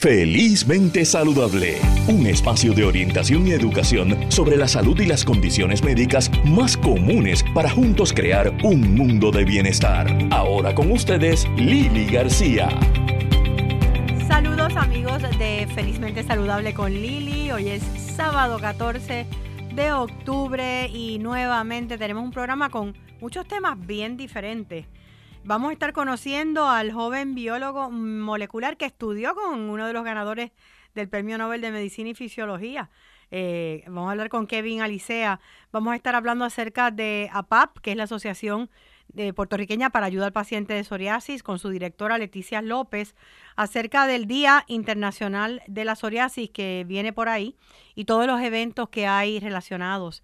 Felizmente Saludable, un espacio de orientación y educación sobre la salud y las condiciones médicas más comunes para juntos crear un mundo de bienestar. Ahora con ustedes, Lili García. Saludos amigos de Felizmente Saludable con Lili. Hoy es sábado 14 de octubre y nuevamente tenemos un programa con muchos temas bien diferentes. Vamos a estar conociendo al joven biólogo molecular que estudió con uno de los ganadores del Premio Nobel de Medicina y Fisiología. Eh, vamos a hablar con Kevin Alicea. Vamos a estar hablando acerca de APAP, que es la Asociación de puertorriqueña para ayuda al paciente de psoriasis, con su directora Leticia López, acerca del Día Internacional de la Psoriasis que viene por ahí y todos los eventos que hay relacionados.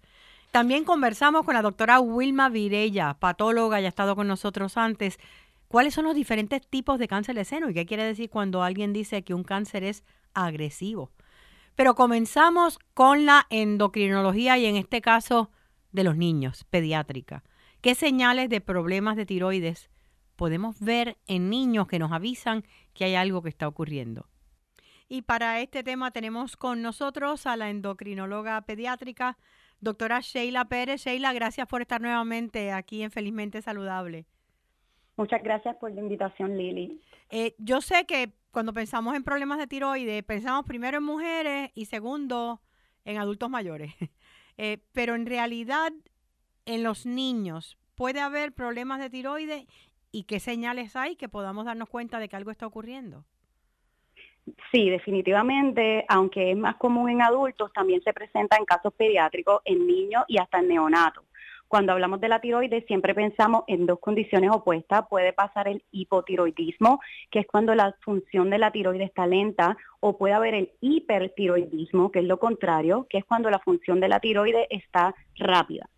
También conversamos con la doctora Wilma Virella, patóloga, ya ha estado con nosotros antes. ¿Cuáles son los diferentes tipos de cáncer de seno y qué quiere decir cuando alguien dice que un cáncer es agresivo? Pero comenzamos con la endocrinología y en este caso de los niños, pediátrica. ¿Qué señales de problemas de tiroides podemos ver en niños que nos avisan que hay algo que está ocurriendo? Y para este tema tenemos con nosotros a la endocrinóloga pediátrica, Doctora Sheila Pérez. Sheila, gracias por estar nuevamente aquí en Felizmente Saludable. Muchas gracias por la invitación, Lili. Eh, yo sé que cuando pensamos en problemas de tiroides, pensamos primero en mujeres y segundo en adultos mayores. Eh, pero en realidad, en los niños puede haber problemas de tiroides y qué señales hay que podamos darnos cuenta de que algo está ocurriendo. Sí, definitivamente, aunque es más común en adultos, también se presenta en casos pediátricos, en niños y hasta en neonatos. Cuando hablamos de la tiroides, siempre pensamos en dos condiciones opuestas. Puede pasar el hipotiroidismo, que es cuando la función de la tiroides está lenta, o puede haber el hipertiroidismo, que es lo contrario, que es cuando la función de la tiroides está rápida.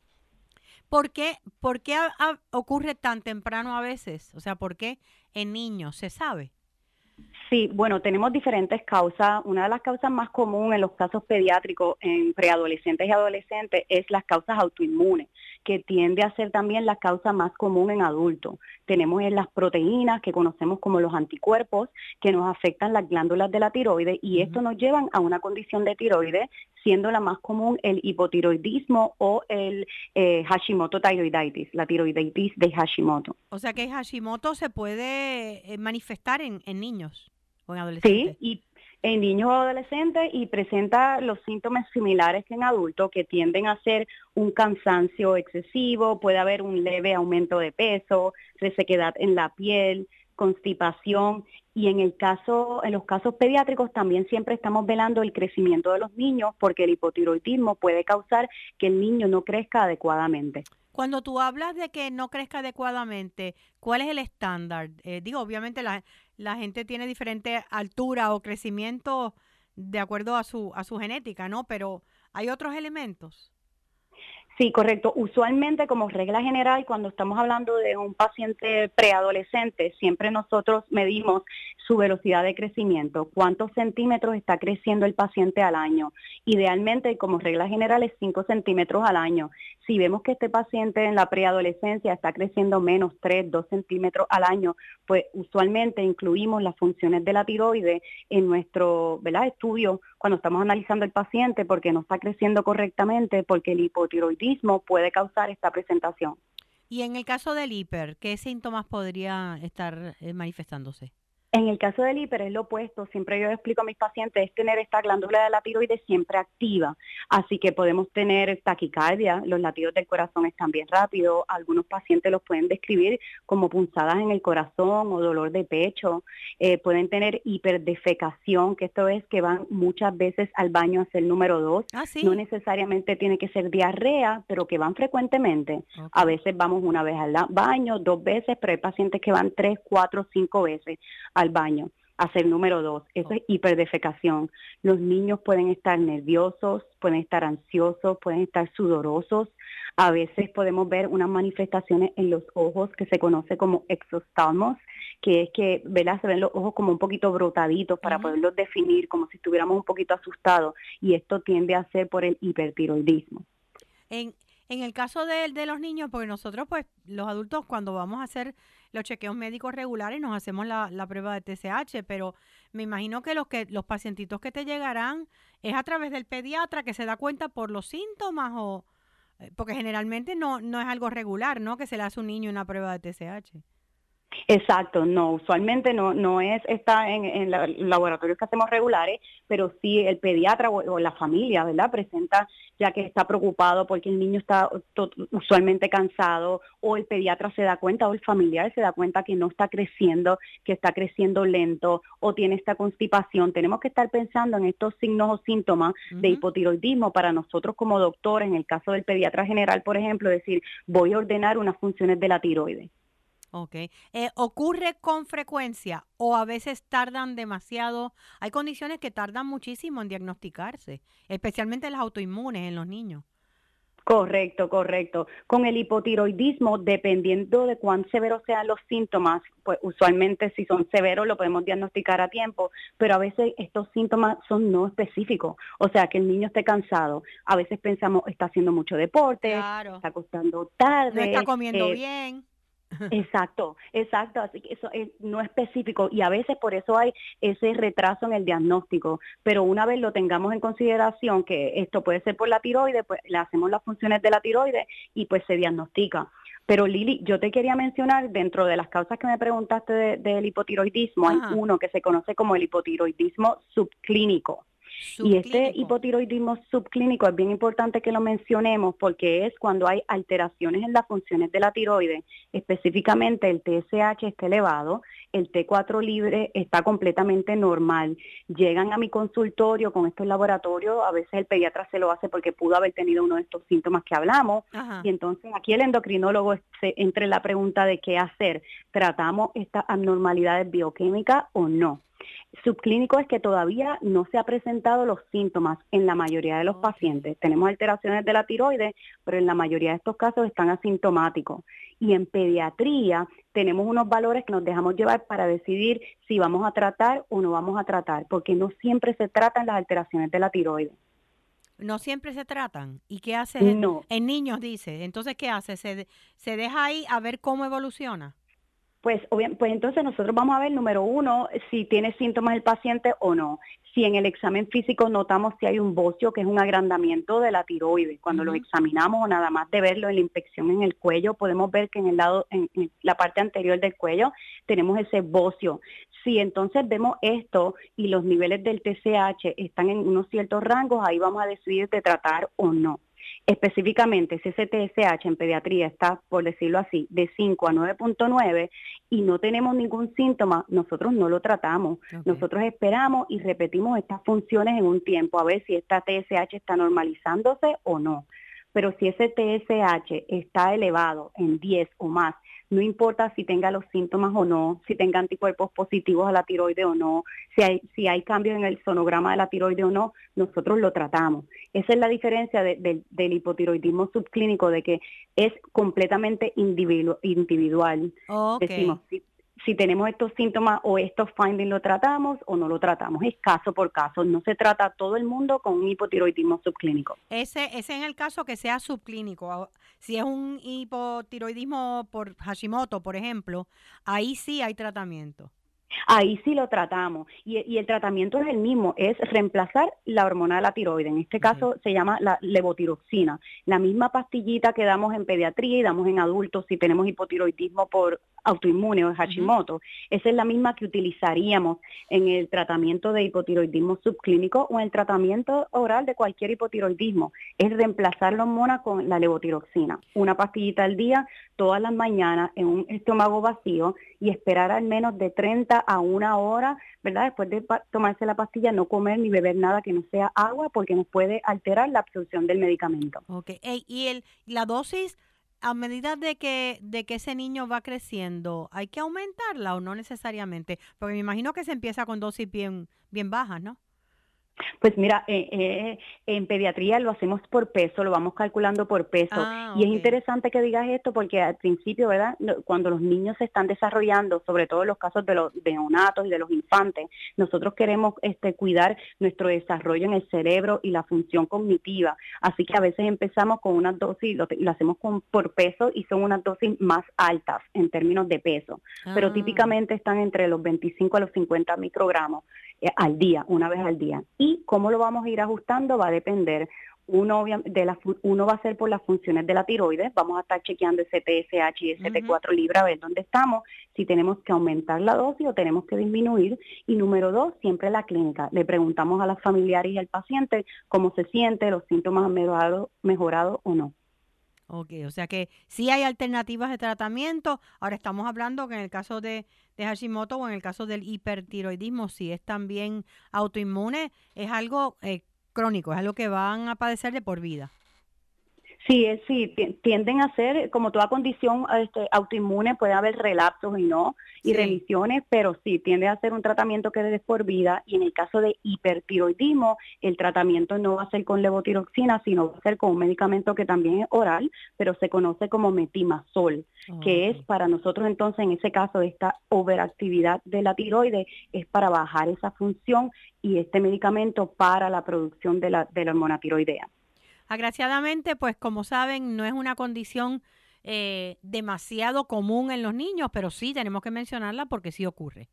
¿Por qué, por qué ocurre tan temprano a veces? O sea, ¿por qué en niños? ¿Se sabe? Sí, bueno, tenemos diferentes causas. Una de las causas más comunes en los casos pediátricos en preadolescentes y adolescentes es las causas autoinmunes, que tiende a ser también la causa más común en adultos. Tenemos las proteínas que conocemos como los anticuerpos que nos afectan las glándulas de la tiroides y esto nos lleva a una condición de tiroides, siendo la más común el hipotiroidismo o el eh, Hashimoto tiroiditis, la tiroiditis de Hashimoto. O sea que Hashimoto se puede eh, manifestar en niños. Sí, y en niños o adolescentes y presenta los síntomas similares que en adultos que tienden a ser un cansancio excesivo, puede haber un leve aumento de peso, resequedad en la piel, constipación y en el caso en los casos pediátricos también siempre estamos velando el crecimiento de los niños porque el hipotiroidismo puede causar que el niño no crezca adecuadamente. Cuando tú hablas de que no crezca adecuadamente, ¿cuál es el estándar? Eh, digo, obviamente la, la gente tiene diferente altura o crecimiento de acuerdo a su, a su genética, ¿no? Pero hay otros elementos. Sí, correcto. Usualmente, como regla general, cuando estamos hablando de un paciente preadolescente, siempre nosotros medimos su velocidad de crecimiento, cuántos centímetros está creciendo el paciente al año. Idealmente, como regla general, es 5 centímetros al año. Si vemos que este paciente en la preadolescencia está creciendo menos 3, 2 centímetros al año, pues usualmente incluimos las funciones de la tiroide en nuestro estudio cuando estamos analizando el paciente porque no está creciendo correctamente, porque el hipotiroidismo puede causar esta presentación. Y en el caso del hiper, ¿qué síntomas podría estar eh, manifestándose? En el caso del hiper es lo opuesto, siempre yo explico a mis pacientes, es tener esta glándula de la tiroides siempre activa, así que podemos tener taquicardia, los latidos del corazón están bien rápidos, algunos pacientes los pueden describir como punzadas en el corazón o dolor de pecho, eh, pueden tener hiperdefecación, que esto es que van muchas veces al baño a hacer número dos, ah, no necesariamente tiene que ser diarrea, pero que van frecuentemente, a veces vamos una vez al baño, dos veces, pero hay pacientes que van tres, cuatro, cinco veces al baño. Hacer número dos, eso es hiperdefecación. Los niños pueden estar nerviosos, pueden estar ansiosos, pueden estar sudorosos. A veces podemos ver unas manifestaciones en los ojos que se conoce como exostalmos, que es que ¿verdad? se ven los ojos como un poquito brotaditos para poderlos definir como si estuviéramos un poquito asustados y esto tiende a ser por el hipertiroidismo. En, en el caso de, los niños, porque nosotros pues los adultos cuando vamos a hacer los chequeos médicos regulares nos hacemos la, prueba de TSH, pero me imagino que los que los pacientitos que te llegarán es a través del pediatra que se da cuenta por los síntomas o eh, porque generalmente no no es algo regular, ¿no? Que se le hace a un niño una prueba de TSH. Exacto, no, usualmente no, no es está en, en los laboratorios que hacemos regulares, pero sí el pediatra o, la familia, ¿verdad? Presenta ya que está preocupado porque el niño está usualmente cansado o el pediatra se da cuenta o el familiar se da cuenta que no está creciendo, que está creciendo lento o tiene esta constipación. Tenemos que estar pensando en estos signos o síntomas de hipotiroidismo para nosotros como doctores, en el caso del pediatra general, por ejemplo, decir, voy a ordenar unas funciones de la tiroides. Ok. Eh, ¿Ocurre con frecuencia o a veces tardan demasiado? Hay condiciones que tardan muchísimo en diagnosticarse, especialmente las autoinmunes en los niños. Correcto, correcto. Con el hipotiroidismo, dependiendo de cuán severos sean los síntomas, pues usualmente si son severos lo podemos diagnosticar a tiempo, pero a veces estos síntomas son no específicos. O sea, que el niño esté cansado. A veces pensamos, está haciendo mucho deporte, está acostando tarde. No está comiendo eh, bien Exacto, exacto, así que eso es no específico y a veces por eso hay ese retraso en el diagnóstico, pero una vez lo tengamos en consideración que esto puede ser por la tiroides, pues le hacemos las funciones de la tiroides y pues se diagnostica. Pero Lili, yo te quería mencionar, dentro de las causas que me preguntaste del hipotiroidismo, hay uno que se conoce como el hipotiroidismo subclínico. Y este hipotiroidismo subclínico es bien importante que lo mencionemos porque es cuando hay alteraciones en las funciones de la tiroides, específicamente el TSH está elevado, el T4 libre está completamente normal. Llegan a mi consultorio con estos laboratorios, a veces el pediatra se lo hace porque pudo haber tenido uno de estos síntomas que hablamos, y entonces aquí el endocrinólogo se entre la pregunta de qué hacer, ¿tratamos estas abnormalidades bioquímicas o no? Subclínico es que todavía no se ha presentado los síntomas en la mayoría de los pacientes. Tenemos alteraciones de la tiroides, pero en la mayoría de estos casos están asintomáticos. Y en pediatría tenemos unos valores que nos dejamos llevar para decidir si vamos a tratar o no vamos a tratar, porque no siempre se tratan las alteraciones de la tiroides. No siempre se tratan. ¿Y qué hace? En, en niños, dice. Entonces, ¿qué hace? ¿Se, ¿Se deja ahí a ver cómo evoluciona? Pues, pues entonces nosotros vamos a ver, número uno, si tiene síntomas el paciente o no. Si en el examen físico notamos si hay un bocio, que es un agrandamiento de la tiroides, cuando lo examinamos o nada más de verlo en la inspección en el cuello, podemos ver que en el lado, en, la parte anterior del cuello, tenemos ese bocio. Si entonces vemos esto y los niveles del TCH están en unos ciertos rangos, ahí vamos a decidir de tratar o no. Específicamente, si ese TSH en pediatría está, por decirlo así, de 5 a 9.9 y no tenemos ningún síntoma, nosotros no lo tratamos. Nosotros esperamos y repetimos estas funciones en un tiempo a ver si esta TSH está normalizándose o no. Pero si ese TSH está elevado en 10 o más no importa si tenga los síntomas o no, si tenga anticuerpos positivos a la tiroide o no, si hay, si hay cambios en el sonograma de la tiroide o no, nosotros lo tratamos. Esa es la diferencia del hipotiroidismo subclínico, de que es completamente individual. Decimos, si tenemos estos síntomas o estos findings lo tratamos o no lo tratamos. Es caso por caso. No se trata a todo el mundo con un hipotiroidismo subclínico. Ese, ese en el caso que sea subclínico. Si es un hipotiroidismo por Hashimoto, por ejemplo, ahí sí hay tratamiento. Ahí sí lo tratamos y, el tratamiento es el mismo, es reemplazar la hormona de la tiroides. En este caso se llama la levotiroxina, la misma pastillita que damos en pediatría y damos en adultos si tenemos hipotiroidismo por autoinmune o Hashimoto. Esa es la misma que utilizaríamos en el tratamiento de hipotiroidismo subclínico o en el tratamiento oral de cualquier hipotiroidismo. Es reemplazar la hormona con la levotiroxina. Una pastillita al día, todas las mañanas, en un estómago vacío y esperar al menos de 30 a una hora, ¿verdad? Después de tomarse la pastilla, no comer ni beber nada que no sea agua porque nos puede alterar la absorción del medicamento. Ok, ¿y el, la dosis a medida de que, de que ese niño va creciendo, ¿hay que aumentarla o no necesariamente? Porque me imagino que se empieza con dosis bien, bien bajas, ¿no? Pues mira, eh, eh, en pediatría lo hacemos por peso, lo vamos calculando por peso. Ah, y es interesante que digas esto porque al principio, ¿verdad? Cuando los niños se están desarrollando, sobre todo en los casos de los neonatos y de los infantes, nosotros queremos este, cuidar nuestro desarrollo en el cerebro y la función cognitiva. Así que a veces empezamos con unas dosis, lo, lo hacemos con, por peso y son unas dosis más altas en términos de peso. Pero Ah. típicamente están entre los 25 a los 50 microgramos eh, al día, una vez al día. Y cómo lo vamos a ir ajustando va a depender. Uno, de la, uno va a ser por las funciones de la tiroides, vamos a estar chequeando ese TSH y ese T4 libre a ver dónde estamos, si tenemos que aumentar la dosis o tenemos que disminuir. Y número dos, siempre la clínica. Le preguntamos a las familiares y al paciente cómo se siente, los síntomas han mejorado, mejorado o no. Ok, o sea que sí hay alternativas de tratamiento. Ahora estamos hablando que en el caso de, Hashimoto o en el caso del hipertiroidismo, si es también autoinmune, es algo eh, crónico, es algo que van a padecer de por vida. Sí, es, sí, ti- tienden a ser, como toda condición este, autoinmune, puede haber relapsos y no, y Sí. remisiones, pero sí, tiende a ser un tratamiento que es por vida, y en el caso de hipertiroidismo, el tratamiento no va a ser con levotiroxina, sino va a ser con un medicamento que también es oral, pero se conoce como metimazol, que es para nosotros entonces, en ese caso, esta overactividad de la tiroides, es para bajar esa función, y este medicamento para la producción de la, de la hormona tiroidea. Agraciadamente, pues como saben, no es una condición eh, demasiado común en los niños, pero sí tenemos que mencionarla porque sí ocurre.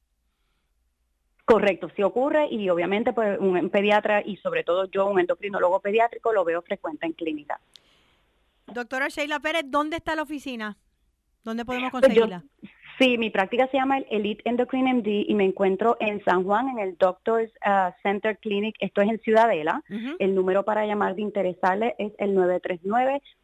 Correcto, sí ocurre y obviamente pues un pediatra y sobre todo yo, un endocrinólogo pediátrico, lo veo frecuente en clínica. Doctora Sheila Pérez, ¿dónde está la oficina? ¿Dónde podemos Pues yo- conseguirla? Sí, mi práctica se llama el Elite Endocrine MD y me encuentro en San Juan en el Doctors ah, Center Clinic, esto es en Ciudadela. El número para llamar de interesarle es el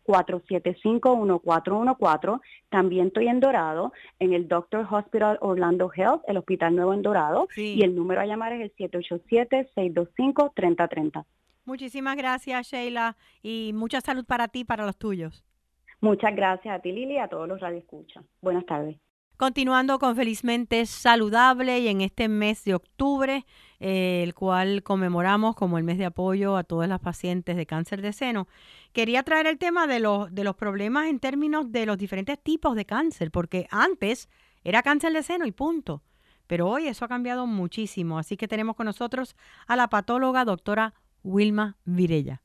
939-475-1414. También estoy en Dorado, en el Doctor Hospital Orlando Health, el Hospital Nuevo en Dorado. Sí. Y el número a llamar es el 787-625-3030. Muchísimas gracias, Sheila, y mucha salud para ti y para los tuyos. Muchas gracias a ti, Lili, y a todos los radioescuchas. Buenas tardes. Continuando con Felizmente Saludable y en este mes de octubre, eh, el cual conmemoramos como el mes de apoyo a todas las pacientes de cáncer de seno, quería traer el tema de los, de los problemas en términos de los diferentes tipos de cáncer, porque antes era cáncer de seno y punto, pero hoy eso ha cambiado muchísimo, así que tenemos con nosotros a la patóloga doctora Wilma Virella.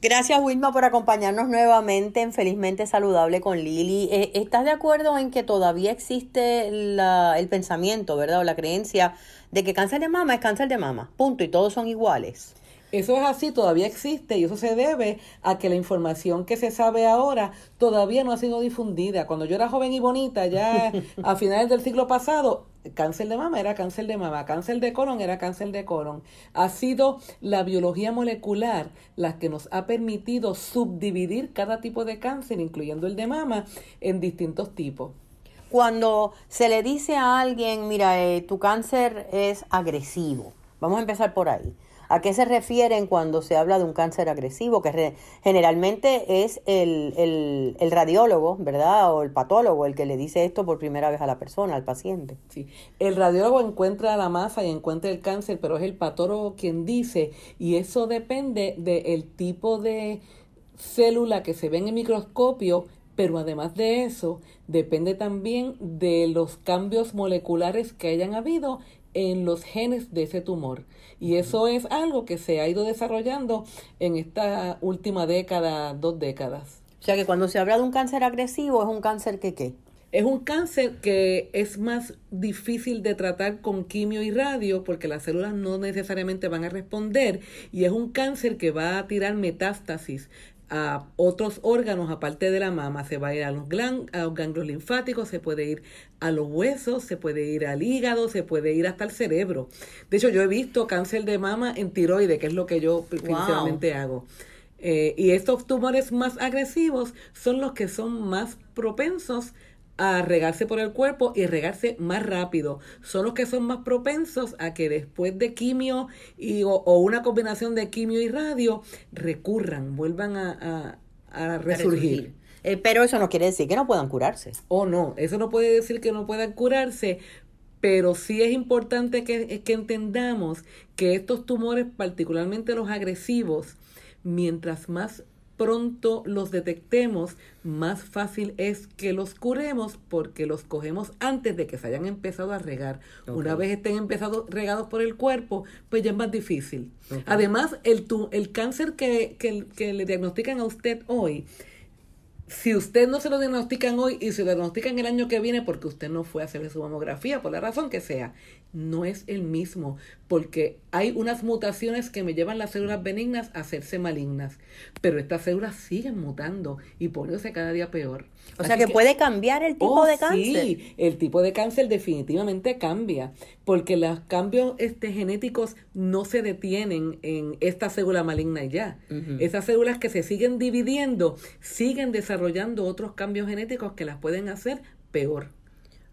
Gracias Wilma por acompañarnos nuevamente en Felizmente Saludable con Lili. Eh, ¿Estás de acuerdo en que todavía existe la- el pensamiento, verdad, o la creencia de que cáncer de mama es cáncer de mama? Punto, y todos son iguales. Eso es así, todavía existe y eso se debe a que la información que se sabe ahora todavía no ha sido difundida. Cuando yo era joven y bonita, ya a finales del siglo pasado, cáncer de mama era cáncer de mama, cáncer de colon era cáncer de colon. Ha sido la biología molecular la que nos ha permitido subdividir cada tipo de cáncer, incluyendo el de mama, en distintos tipos. Cuando se le dice a alguien, mira, eh, tu cáncer es agresivo, vamos a empezar por ahí. ¿A qué se refieren cuando se habla de un cáncer agresivo? Que generalmente es el, el, el radiólogo, ¿verdad? O el patólogo el que le dice esto por primera vez a la persona, al paciente. Sí. El radiólogo encuentra la masa y encuentra el cáncer, pero es el patólogo quien dice, y eso depende del tipo de célula que se ve en el microscopio, pero además de eso, depende también de los cambios moleculares que hayan habido en los genes de ese tumor. Y eso es algo que se ha ido desarrollando en esta última década, dos décadas. O sea que cuando se habla de un cáncer agresivo, es un cáncer que qué? Es un cáncer que es más difícil de tratar con quimio y radio porque las células no necesariamente van a responder y es un cáncer que va a tirar metástasis a otros órganos aparte de la mama. Se va a ir a los, a los ganglios linfáticos, se puede ir a los huesos, se puede ir al hígado, se puede ir hasta el cerebro. De hecho, yo he visto cáncer de mama en tiroide, que es lo que yo principalmente hago. Eh, y estos tumores más agresivos son los que son más propensos a regarse por el cuerpo y regarse más rápido. Son los que son más propensos a que después de quimio y, o, o una combinación de quimio y radio recurran, vuelvan a, a- a resurgir. Eh, pero eso no quiere decir que no puedan curarse. O no, eso no puede decir que no puedan curarse, pero sí es importante que, que entendamos que estos tumores, particularmente los agresivos, mientras más pronto los detectemos, más fácil es que los curemos porque los cogemos antes de que se hayan empezado a regar. Una vez estén empezados regados por el cuerpo, pues ya es más difícil. Además, el, el cáncer que, que, que le diagnostican a usted hoy, si usted no se lo diagnostican hoy y se lo diagnostican el año que viene porque usted no fue a hacerle su mamografía, por la razón que sea, no es el mismo, porque hay unas mutaciones que me llevan las células benignas a hacerse malignas, pero estas células siguen mutando y poniéndose cada día peor. O sea que, puede cambiar el tipo oh, de cáncer. Sí, el tipo de cáncer definitivamente cambia, porque los cambios este, genéticos no se detienen en esta célula maligna ya. Esas células que se siguen dividiendo siguen desarrollando otros cambios genéticos que las pueden hacer peor.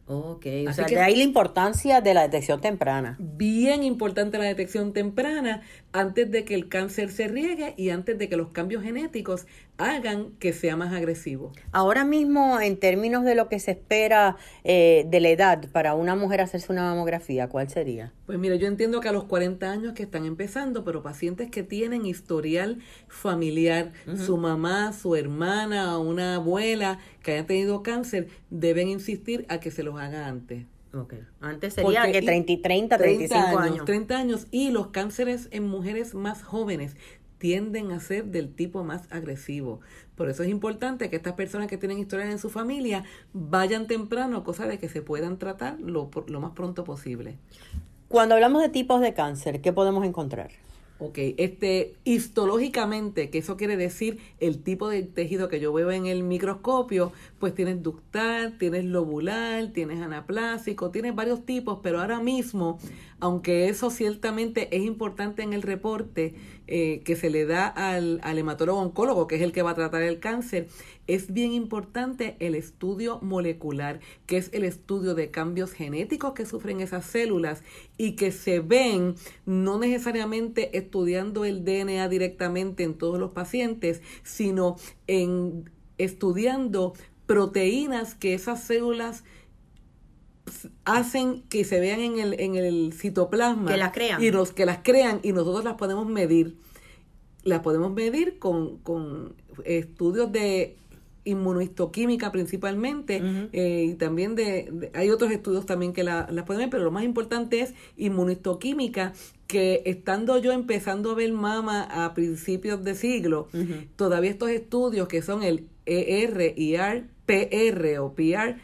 Ok, o sea, de ahí la importancia de la detección temprana. Bien importante la detección temprana antes de que el cáncer se riegue y antes de que los cambios genéticos hagan que sea más agresivo. Ahora mismo, en términos de lo que se espera eh, de la edad para una mujer hacerse una mamografía, ¿cuál sería? Pues mire, yo entiendo que a los 40 años que están empezando, pero pacientes que tienen historial familiar, su mamá, su hermana, una abuela que haya tenido cáncer, deben insistir a que se los haga antes. Okay. Antes sería que 30, 30, 35 años, años. 30 años. Y los cánceres en mujeres más jóvenes tienden a ser del tipo más agresivo. Por eso es importante que estas personas que tienen historias en su familia vayan temprano, cosa de que se puedan tratar lo, lo más pronto posible. Cuando hablamos de tipos de cáncer, ¿qué podemos encontrar? Ok, este, histológicamente, que eso quiere decir el tipo de tejido que yo veo en el microscopio, pues tienes ductal, tienes lobular, tienes anaplásico, tienes varios tipos, pero ahora mismo, aunque eso ciertamente es importante en el reporte eh, que se le da al, al hematólogo oncólogo, que es el que va a tratar el cáncer, es bien importante el estudio molecular, que es el estudio de cambios genéticos que sufren esas células y que se ven no necesariamente estudiando el DNA directamente en todos los pacientes, sino en estudiando proteínas que esas células hacen que se vean en el, en el citoplasma. Que las crean. Y los que las crean y nosotros las podemos medir. Las podemos medir con, con estudios de inmunohistoquímica principalmente eh, y también de, hay otros estudios también que la, las pueden ver, pero lo más importante es inmunohistoquímica que estando yo empezando a ver mama a principios de siglo, todavía estos estudios que son el ER, IR, PR o PR,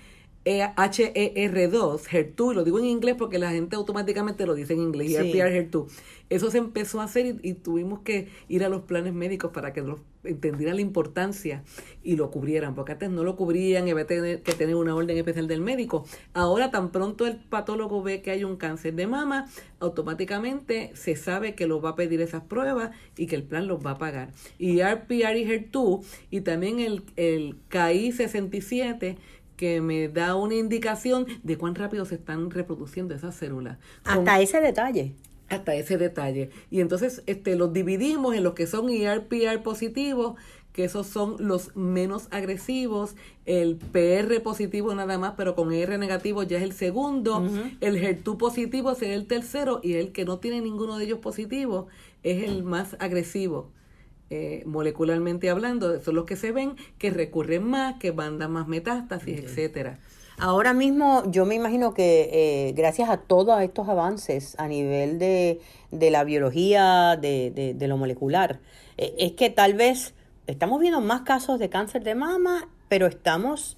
HER2, HER2, lo digo en inglés porque la gente automáticamente lo dice en inglés, sí. HER2. Eso se empezó a hacer y, tuvimos que ir a los planes médicos para que los entendieran la importancia y lo cubrieran, porque antes no lo cubrían y había que tener una orden especial del médico. Ahora tan pronto el patólogo ve que hay un cáncer de mama, automáticamente se sabe que lo va a pedir esas pruebas y que el plan los va a pagar. Y RPR y HER2 y también el, el KI 67 que me da una indicación de cuán rápido se están reproduciendo esas células. Hasta ese detalle. Hasta ese detalle. Y entonces este, los dividimos en los que son ERPR positivos, que esos son los menos agresivos, el PR positivo nada más, pero con ER negativo ya es el segundo, el HER2 positivo sería el tercero y el que no tiene ninguno de ellos positivo es el más agresivo. Eh, molecularmente hablando, son los que se ven, que recurren más, que mandan más metástasis, etcétera. Ahora mismo yo me imagino que eh, gracias a todos estos avances a nivel de, de la biología, de, de, lo molecular, eh, es que tal vez estamos viendo más casos de cáncer de mama, pero estamos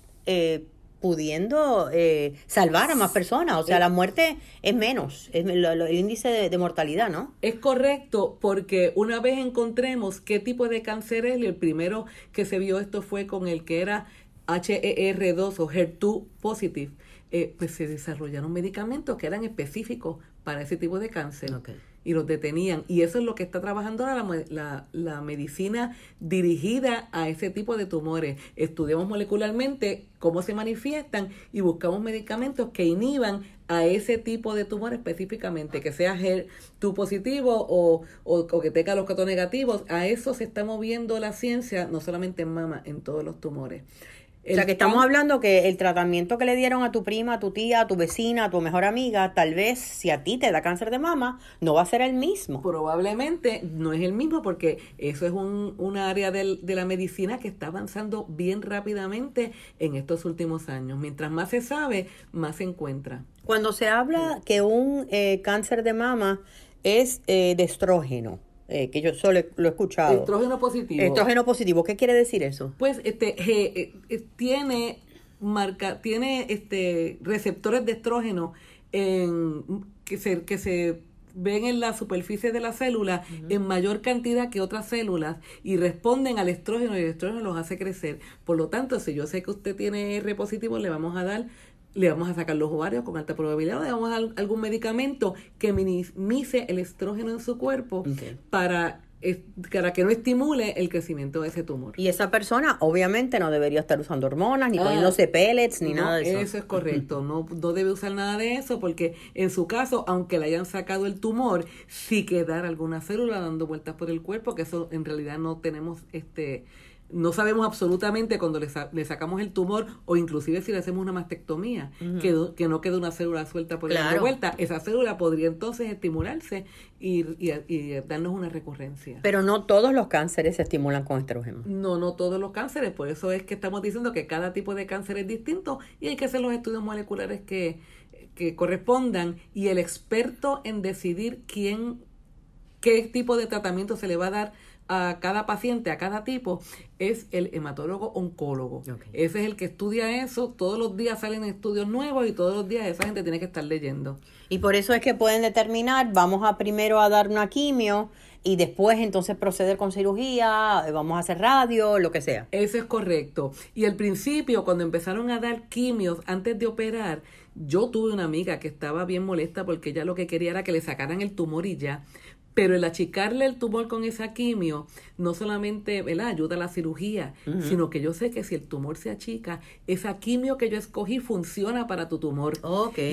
pudiendo eh, salvar a más personas. O sea, la muerte es menos, es el índice de, mortalidad, ¿no? Es correcto, porque una vez encontremos qué tipo de cáncer es, el primero que se vio esto fue con el que era HER2 o HER2 positive, eh, pues se desarrollaron medicamentos que eran específicos para ese tipo de cáncer. Okay y los detenían. Y eso es lo que está trabajando ahora la, la, la, medicina dirigida a ese tipo de tumores. Estudiamos molecularmente cómo se manifiestan y buscamos medicamentos que inhiban a ese tipo de tumor específicamente, que sea HER2 positivo o, o, que tenga los negativos. A eso se está moviendo la ciencia, no solamente en mama, en todos los tumores. O sea, que estamos hablando que el tratamiento que le dieron a tu prima, a tu tía, a tu vecina, a tu mejor amiga, tal vez si a ti te da cáncer de mama, no va a ser el mismo. Probablemente no es el mismo porque eso es un, un área del, de la medicina que está avanzando bien rápidamente en estos últimos años. Mientras más se sabe, más se encuentra. Cuando se habla que un eh, cáncer de mama es eh, de estrógeno, eh, que yo solo lo he escuchado. Estrógeno positivo. Estrógeno positivo, ¿qué quiere decir eso? Pues este eh, eh, tiene marca, tiene este receptores de estrógeno en, que se que se ven en la superficie de la célula en mayor cantidad que otras células y responden al estrógeno y el estrógeno los hace crecer. Por lo tanto, si yo sé que usted tiene R positivo, le vamos a dar le vamos a sacar los ovarios con alta probabilidad, le vamos a dar algún medicamento que minimice el estrógeno en su cuerpo para, para que no estimule el crecimiento de ese tumor. Y esa persona obviamente no debería estar usando hormonas, ni poniéndose pellets, ni no, nada de eso. Eso es correcto, no, no debe usar nada de eso porque en su caso, aunque le hayan sacado el tumor, sí quedar alguna célula dando vueltas por el cuerpo, que eso en realidad no tenemos este no sabemos absolutamente cuando le, sa- le sacamos el tumor o inclusive si le hacemos una mastectomía, que, no quede una célula suelta por Claro. vuelta, esa célula podría entonces estimularse y, y- y darnos una recurrencia. Pero no todos los cánceres se estimulan con estrógeno. No, no todos los cánceres, por eso es que estamos diciendo que cada tipo de cáncer es distinto y hay que hacer los estudios moleculares que, que correspondan y el experto en decidir quién, qué tipo de tratamiento se le va a dar a cada paciente, a cada tipo, es el hematólogo oncólogo. Ese es el que estudia eso, todos los días salen estudios nuevos y todos los días esa gente tiene que estar leyendo. Y por eso es que pueden determinar, vamos a primero a dar una quimio y después entonces proceder con cirugía, vamos a hacer radio, lo que sea. Eso es correcto. Y al principio, cuando empezaron a dar quimios antes de operar, yo tuve una amiga que estaba bien molesta porque ella lo que quería era que le sacaran el tumor y ya. Pero el achicarle el tumor con esa quimio no solamente ¿verdad? ayuda a la cirugía, sino que yo sé que si el tumor se achica, esa quimio que yo escogí funciona para tu tumor.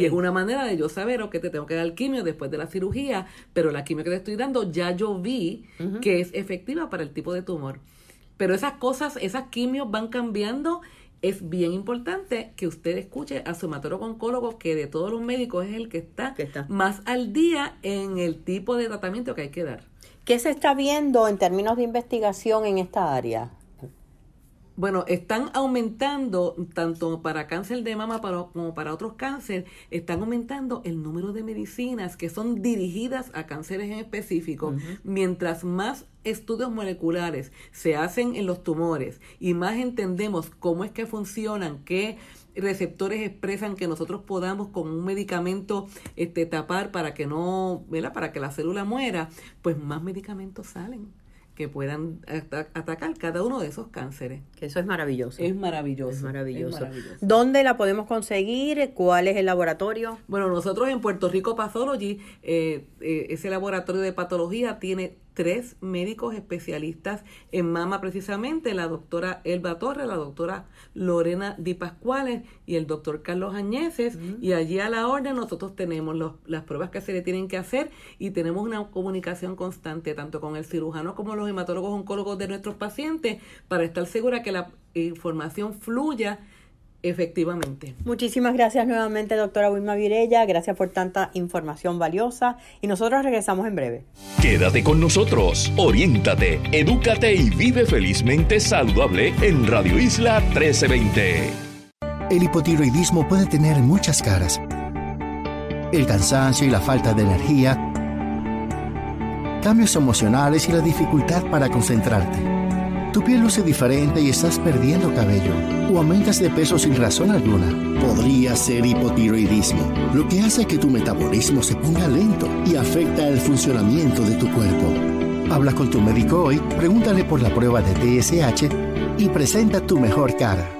Y es una manera de yo saber, ok, te tengo que dar quimio después de la cirugía, pero la quimio que te estoy dando ya yo vi que es efectiva para el tipo de tumor. Pero esas cosas, esas quimios van cambiando. Es bien importante que usted escuche a su hematólogo oncólogo, que de todos los médicos es el que está, Que está. más al día en el tipo de tratamiento que hay que dar. ¿Qué se está viendo en términos de investigación en esta área? Bueno, están aumentando, tanto para cáncer de mama para- como para otros cánceres, están aumentando el número de medicinas que son dirigidas a cánceres en específico. Mientras más estudios moleculares se hacen en los tumores y más entendemos cómo es que funcionan, qué receptores expresan que nosotros podamos con un medicamento este tapar para que no, ¿verdad? para que la célula muera, pues más medicamentos salen que puedan ata- atacar cada uno de esos cánceres. Que eso es maravilloso. Es maravilloso. Es maravilloso. es maravilloso. ¿Dónde la podemos conseguir? ¿Cuál es el laboratorio? Bueno, nosotros en Puerto Rico Pathology, eh, eh, ese laboratorio de patología tiene tres médicos especialistas en mama precisamente, la doctora Elba Torres, la doctora Lorena Di Pascuales y el doctor Carlos Añeses, y allí a la orden nosotros tenemos los- las pruebas que se le tienen que hacer y tenemos una comunicación constante tanto con el cirujano como los hematólogos oncólogos de nuestros pacientes para estar segura que la información fluya efectivamente. Muchísimas gracias nuevamente, doctora Wilma Virella. Gracias por tanta información valiosa. Y nosotros regresamos en breve. Quédate con nosotros, oriéntate, edúcate y vive felizmente saludable en Radio Isla 1320. El hipotiroidismo puede tener muchas caras. El cansancio y la falta de energía, cambios emocionales y la dificultad para concentrarte. Tu piel luce diferente y estás perdiendo cabello o aumentas de peso sin razón alguna. Podría ser hipotiroidismo, lo que hace que tu metabolismo se ponga lento y afecta el funcionamiento de tu cuerpo. Habla con tu médico hoy, pregúntale por la prueba de TSH y presenta tu mejor cara.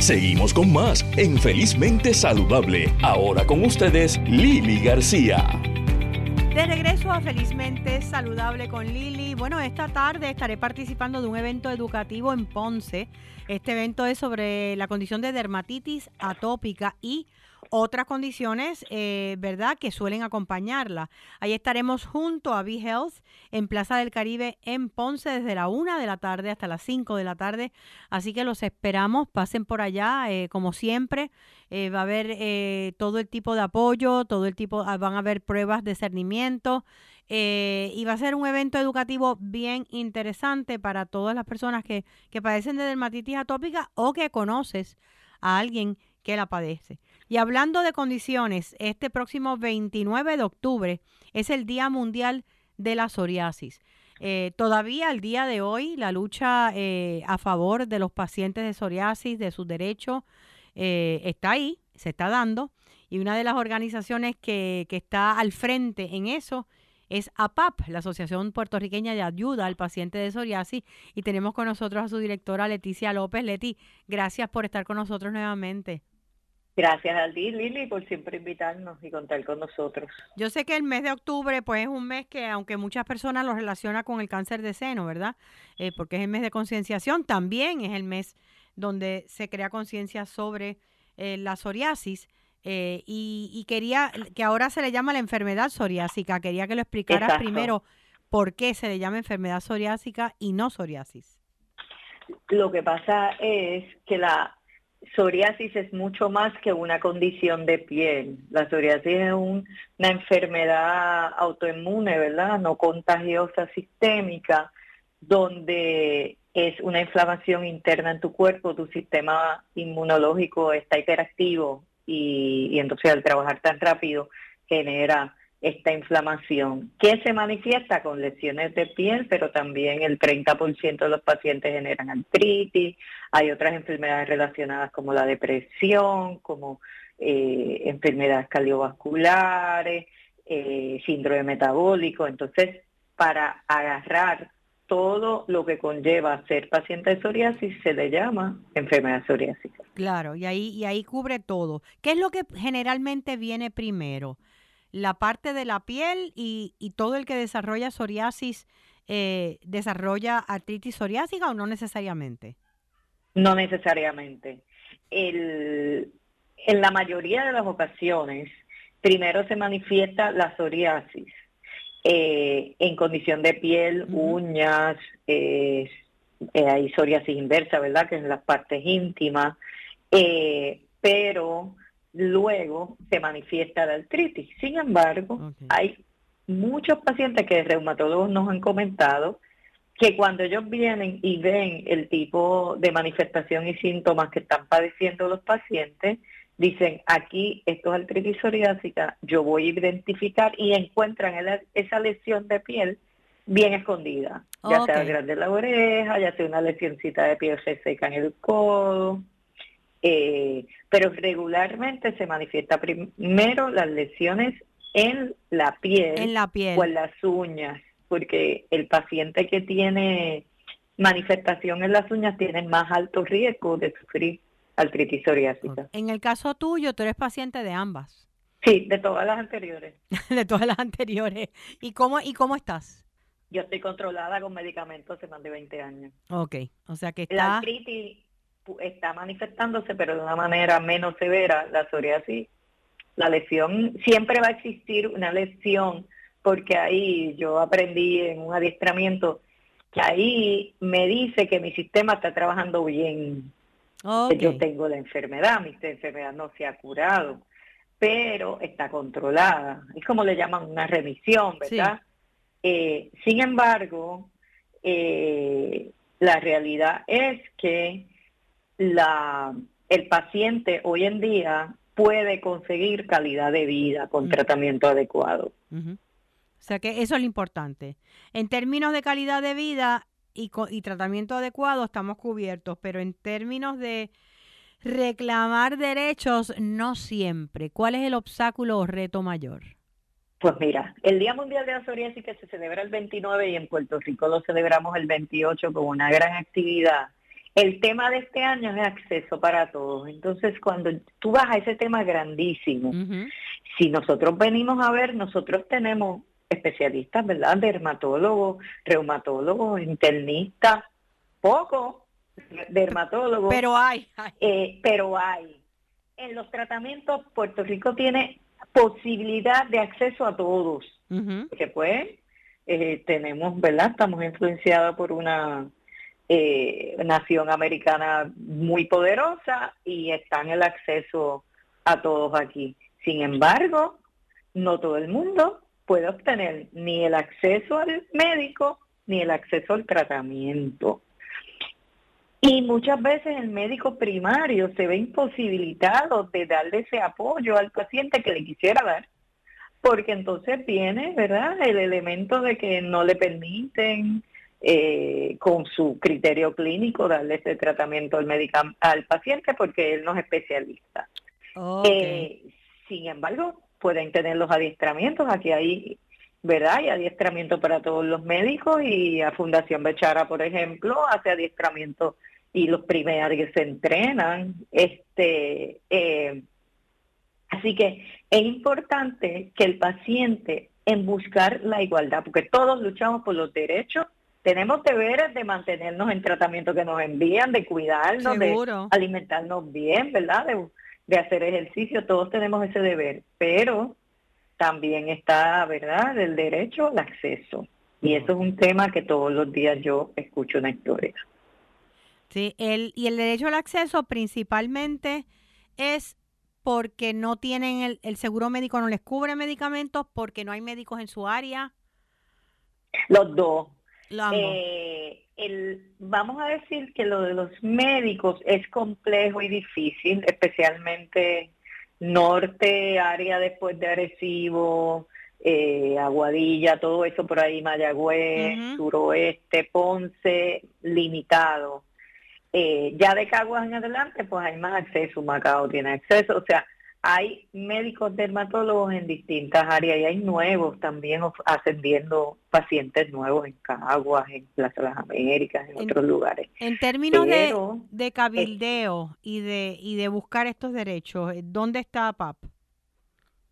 Seguimos con más en Felizmente Saludable. Ahora con ustedes, Lili García. De regreso a Felizmente Saludable con Lili. Bueno, esta tarde estaré participando de un evento educativo en Ponce. Este evento es sobre la condición de dermatitis atópica y otras condiciones, eh, ¿verdad?, que suelen acompañarla. Ahí estaremos junto a B-Health en Plaza del Caribe en Ponce desde la 1 de la tarde hasta las 5 de la tarde. Así que los esperamos, pasen por allá, eh, como siempre. Eh, va a haber todo el tipo de apoyo, todo el tipo, ah, van a haber pruebas de cernimiento. y va a ser un evento educativo bien interesante para todas las personas que, que padecen de dermatitis atópica o que conoces a alguien que la padece. Y hablando de condiciones, este próximo 29 de octubre es el Día Mundial de la Psoriasis. Eh, todavía al día de hoy la lucha eh, a favor de los pacientes de psoriasis, de sus derechos, eh, está ahí, se está dando. Y una de las organizaciones que, que está al frente en eso es APAP, la Asociación Puertorriqueña de Ayuda al Paciente de Psoriasis. Y tenemos con nosotros a su directora Leticia López. Leti, gracias por estar con nosotros nuevamente. Gracias a ti, Lili, por siempre invitarnos y contar con nosotros. Yo sé que el mes de octubre, pues es un mes que, aunque muchas personas lo relacionan con el cáncer de seno, ¿verdad? Eh, porque es el mes de concienciación, también es el mes donde se crea conciencia sobre eh, la psoriasis. Eh, y, quería que ahora se le llama la enfermedad psoriásica. Quería que lo explicaras primero por qué se le llama enfermedad psoriásica y no psoriasis. Lo que pasa es que la psoriasis es mucho más que una condición de piel. La psoriasis es una enfermedad autoinmune, ¿verdad? No contagiosa sistémica, donde es una inflamación interna en tu cuerpo, tu sistema inmunológico está hiperactivo y, y entonces al trabajar tan rápido genera esta inflamación, que se manifiesta con lesiones de piel, pero también el 30% de los pacientes generan artritis, hay otras enfermedades relacionadas como la depresión, como eh, enfermedades cardiovasculares, eh, síndrome metabólico, entonces para agarrar todo lo que conlleva ser paciente de psoriasis se le llama enfermedad psoriásica. Claro, y ahí, y ahí cubre todo. ¿Qué es lo que generalmente viene primero? La parte de la piel y, y todo el que desarrolla psoriasis eh, desarrolla artritis psoriásica o no necesariamente? No necesariamente. El, en la mayoría de las ocasiones, primero se manifiesta la psoriasis eh, en condición de piel, uñas, eh, hay psoriasis inversa, ¿verdad? Que es en las partes íntimas, pero luego se manifiesta la artritis. Sin embargo, hay muchos pacientes que reumatólogos nos han comentado que cuando ellos vienen y ven el tipo de manifestación y síntomas que están padeciendo los pacientes, dicen, aquí esto es artritis psoriásica, yo voy a identificar y encuentran esa lesión de piel bien escondida, ya sea grande la oreja, ya sea una lesioncita de piel seca en el codo, eh, pero regularmente se manifiesta primero las lesiones en la piel, en la piel o en las uñas, porque el paciente que tiene manifestación en las uñas tiene más alto riesgo de sufrir artritis psoriásica. En el caso tuyo, tú eres paciente de ambas. Sí, de todas las anteriores. de todas las anteriores. ¿Y cómo, ¿Y cómo estás? Yo estoy controlada con medicamentos hace más de 20 años. Ok, o sea que está... La artritis está manifestándose, pero de una manera menos severa, la psoriasis, la lesión, siempre va a existir una lesión, porque ahí yo aprendí en un adiestramiento que ahí me dice que mi sistema está trabajando bien. Que yo tengo la enfermedad, mi enfermedad no se ha curado, pero está controlada. Es como le llaman una remisión, ¿verdad? Eh, sin embargo, eh, la realidad es que la el paciente hoy en día puede conseguir calidad de vida con tratamiento adecuado. O sea que eso es lo importante. En términos de calidad de vida y, y tratamiento adecuado estamos cubiertos, pero en términos de reclamar derechos, no siempre. ¿Cuál es el obstáculo o reto mayor? Pues mira, el Día Mundial de la Psoriasis que se celebra el 29 y en Puerto Rico lo celebramos el 28 con una gran actividad. El tema de este año es acceso para todos. Entonces, cuando tú vas a ese tema grandísimo, si nosotros venimos a ver, nosotros tenemos especialistas, ¿verdad? Dermatólogos, reumatólogos, internistas, poco dermatólogos. Pero hay. Eh, pero hay. En los tratamientos, Puerto Rico tiene posibilidad de acceso a todos. Que pues eh, tenemos, ¿verdad? Estamos influenciados por una eh, nación americana muy poderosa y está en el acceso a todos aquí. Sin embargo, no todo el mundo puede obtener ni el acceso al médico ni el acceso al tratamiento. Y muchas veces el médico primario se ve imposibilitado de darle ese apoyo al paciente que le quisiera dar, porque entonces viene, ¿verdad?, el elemento de que no le permiten eh, con su criterio clínico darle ese tratamiento al, al paciente porque él no es especialista. Eh, sin embargo, pueden tener los adiestramientos, aquí hay ¿verdad? Hay adiestramiento para todos los médicos y a Fundación Bechara, por ejemplo, hace adiestramiento y los primarios se entrenan. Este, eh, así que es importante que el paciente en buscar la igualdad, porque todos luchamos por los derechos, tenemos deberes de mantenernos en tratamiento que nos envían, de cuidarnos, de alimentarnos bien, ¿verdad? De, de hacer ejercicio, todos tenemos ese deber, pero también está, ¿verdad?, el derecho al acceso. Y eso es un tema que todos los días yo escucho una historia. Sí, el, y el derecho al acceso principalmente es porque no tienen el, el seguro médico, no les cubre medicamentos, porque no hay médicos en su área. Los dos. Eh, el, vamos a decir que lo de los médicos es complejo y difícil, especialmente norte, área después de Arecibo, eh, Aguadilla, todo eso por ahí, Mayagüez, suroeste, Ponce, limitado. Eh, ya de Caguas en adelante, pues hay más acceso, Macao tiene acceso, o sea, hay médicos dermatólogos en distintas áreas y hay nuevos también ascendiendo pacientes nuevos en Caguas, en Plaza de las Américas, en, otros lugares. En términos de, de, cabildeo y de y de buscar estos derechos, ¿dónde está APAP?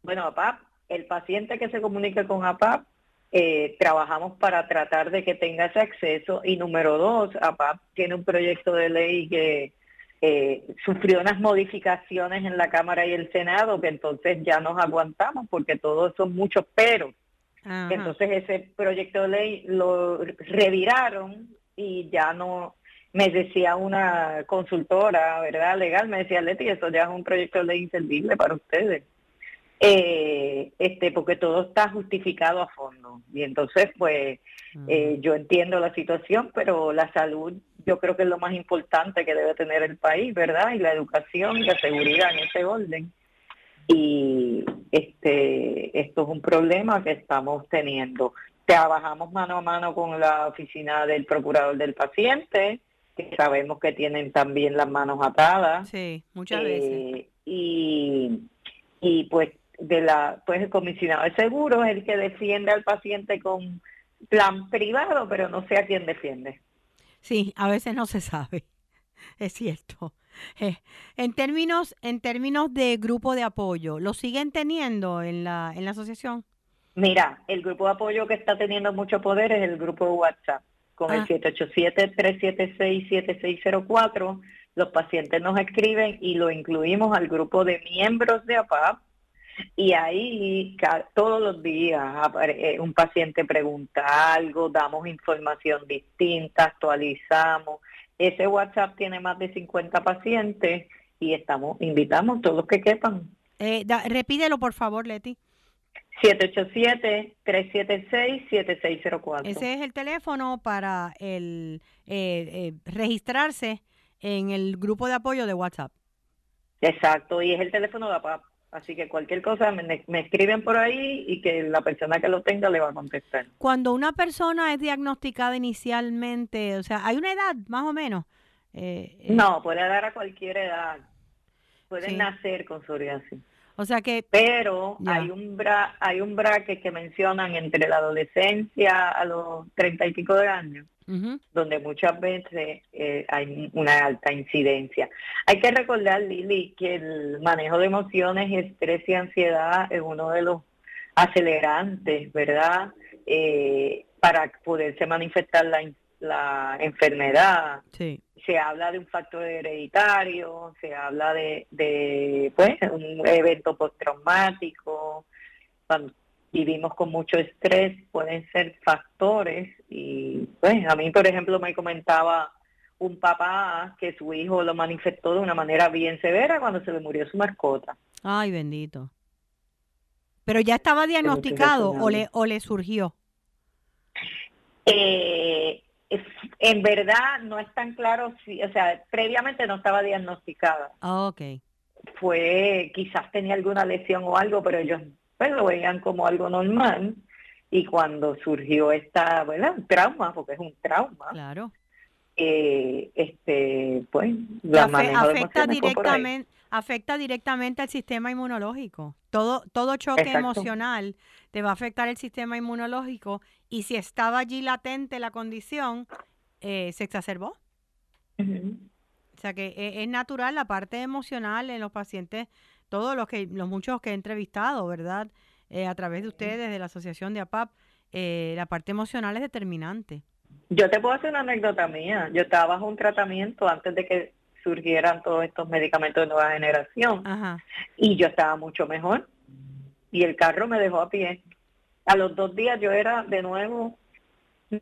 Bueno, APAP, el paciente que se comunica con APAP eh, trabajamos para tratar de que tenga ese acceso. Y número dos, APAP tiene un proyecto de ley que eh, sufrió unas modificaciones en la Cámara y el Senado, que entonces ya nos aguantamos porque todos son muchos pero. Entonces ese proyecto de ley lo reviraron y ya no, me decía una consultora, ¿verdad? Legal, me decía, Leti, eso ya es un proyecto de ley inservible para ustedes eh, este, porque todo está justificado a fondo. Y entonces, pues, eh, yo entiendo la situación, pero la salud yo creo que es lo más importante que debe tener el país, ¿verdad? Y la educación y la seguridad en ese orden. Y este, esto es un problema que estamos teniendo. Trabajamos mano a mano con la oficina del procurador del paciente, que sabemos que tienen también las manos atadas. Sí, muchas veces. Eh, y, y pues de la, pues el comisionado de seguros es el que defiende al paciente con plan privado, pero no sé a quién defiende. Sí, a veces no se sabe, es cierto. Eh, en términos, en términos de grupo de apoyo, ¿lo siguen teniendo en la, en la asociación? Mira, el grupo de apoyo que está teniendo mucho poder es el grupo de WhatsApp, con el 787-376-7604. Ah. Los pacientes nos escriben y lo incluimos al grupo de miembros de APAP y ahí todos los días eh, un paciente pregunta algo, damos información distinta, actualizamos. Ese WhatsApp tiene más de 50 pacientes y estamos invitamos todos los que quepan. Eh, repítelo por favor, Leti. 787-376-7604. Ese es el teléfono para el eh, eh, registrarse en el grupo de apoyo de WhatsApp. Exacto, y es el teléfono de. Así que cualquier cosa me, me, escriben por ahí y que la persona que lo tenga le va a contestar. Cuando una persona es diagnosticada inicialmente, o sea, ¿hay una edad más o menos? Eh, eh, no, puede dar a cualquier edad. Pueden nacer con psoriasis. O sea que... Pero hay un bra hay un braque que mencionan entre la adolescencia a los treinta y pico de años donde muchas veces eh, hay una alta incidencia. Hay que recordar, Lili, que el manejo de emociones, estrés y ansiedad es uno de los acelerantes, ¿verdad? Eh, para poderse manifestar la, la enfermedad. Sí. Se habla de un factor hereditario, se habla de, de pues, un evento postraumático, vivimos con mucho estrés, pueden ser factores y pues a mí por ejemplo me comentaba un papá que su hijo lo manifestó de una manera bien severa cuando se le murió su mascota. Ay, bendito. Pero ya estaba diagnosticado o le o le surgió. Eh, en verdad no es tan claro si, o sea, previamente no estaba diagnosticada. Ah, ok. Fue, quizás tenía alguna lesión o algo, pero ellos pues lo veían como algo normal y cuando surgió esta, bueno, trauma, porque es un trauma. Claro. Eh, este, pues, la afecta directamente afecta directamente al sistema inmunológico. Todo todo choque emocional te va a afectar el sistema inmunológico y si estaba allí latente la condición, eh, se exacerbó. O sea que es, es, natural la parte emocional en los pacientes todos los que los muchos que he entrevistado, ¿verdad? Eh, a través de ustedes, de la asociación de APAP, eh, la parte emocional es determinante. Yo te puedo hacer una anécdota mía. Yo estaba bajo un tratamiento antes de que surgieran todos estos medicamentos de nueva generación y yo estaba mucho mejor y el carro me dejó a pie. A los dos días yo era de nuevo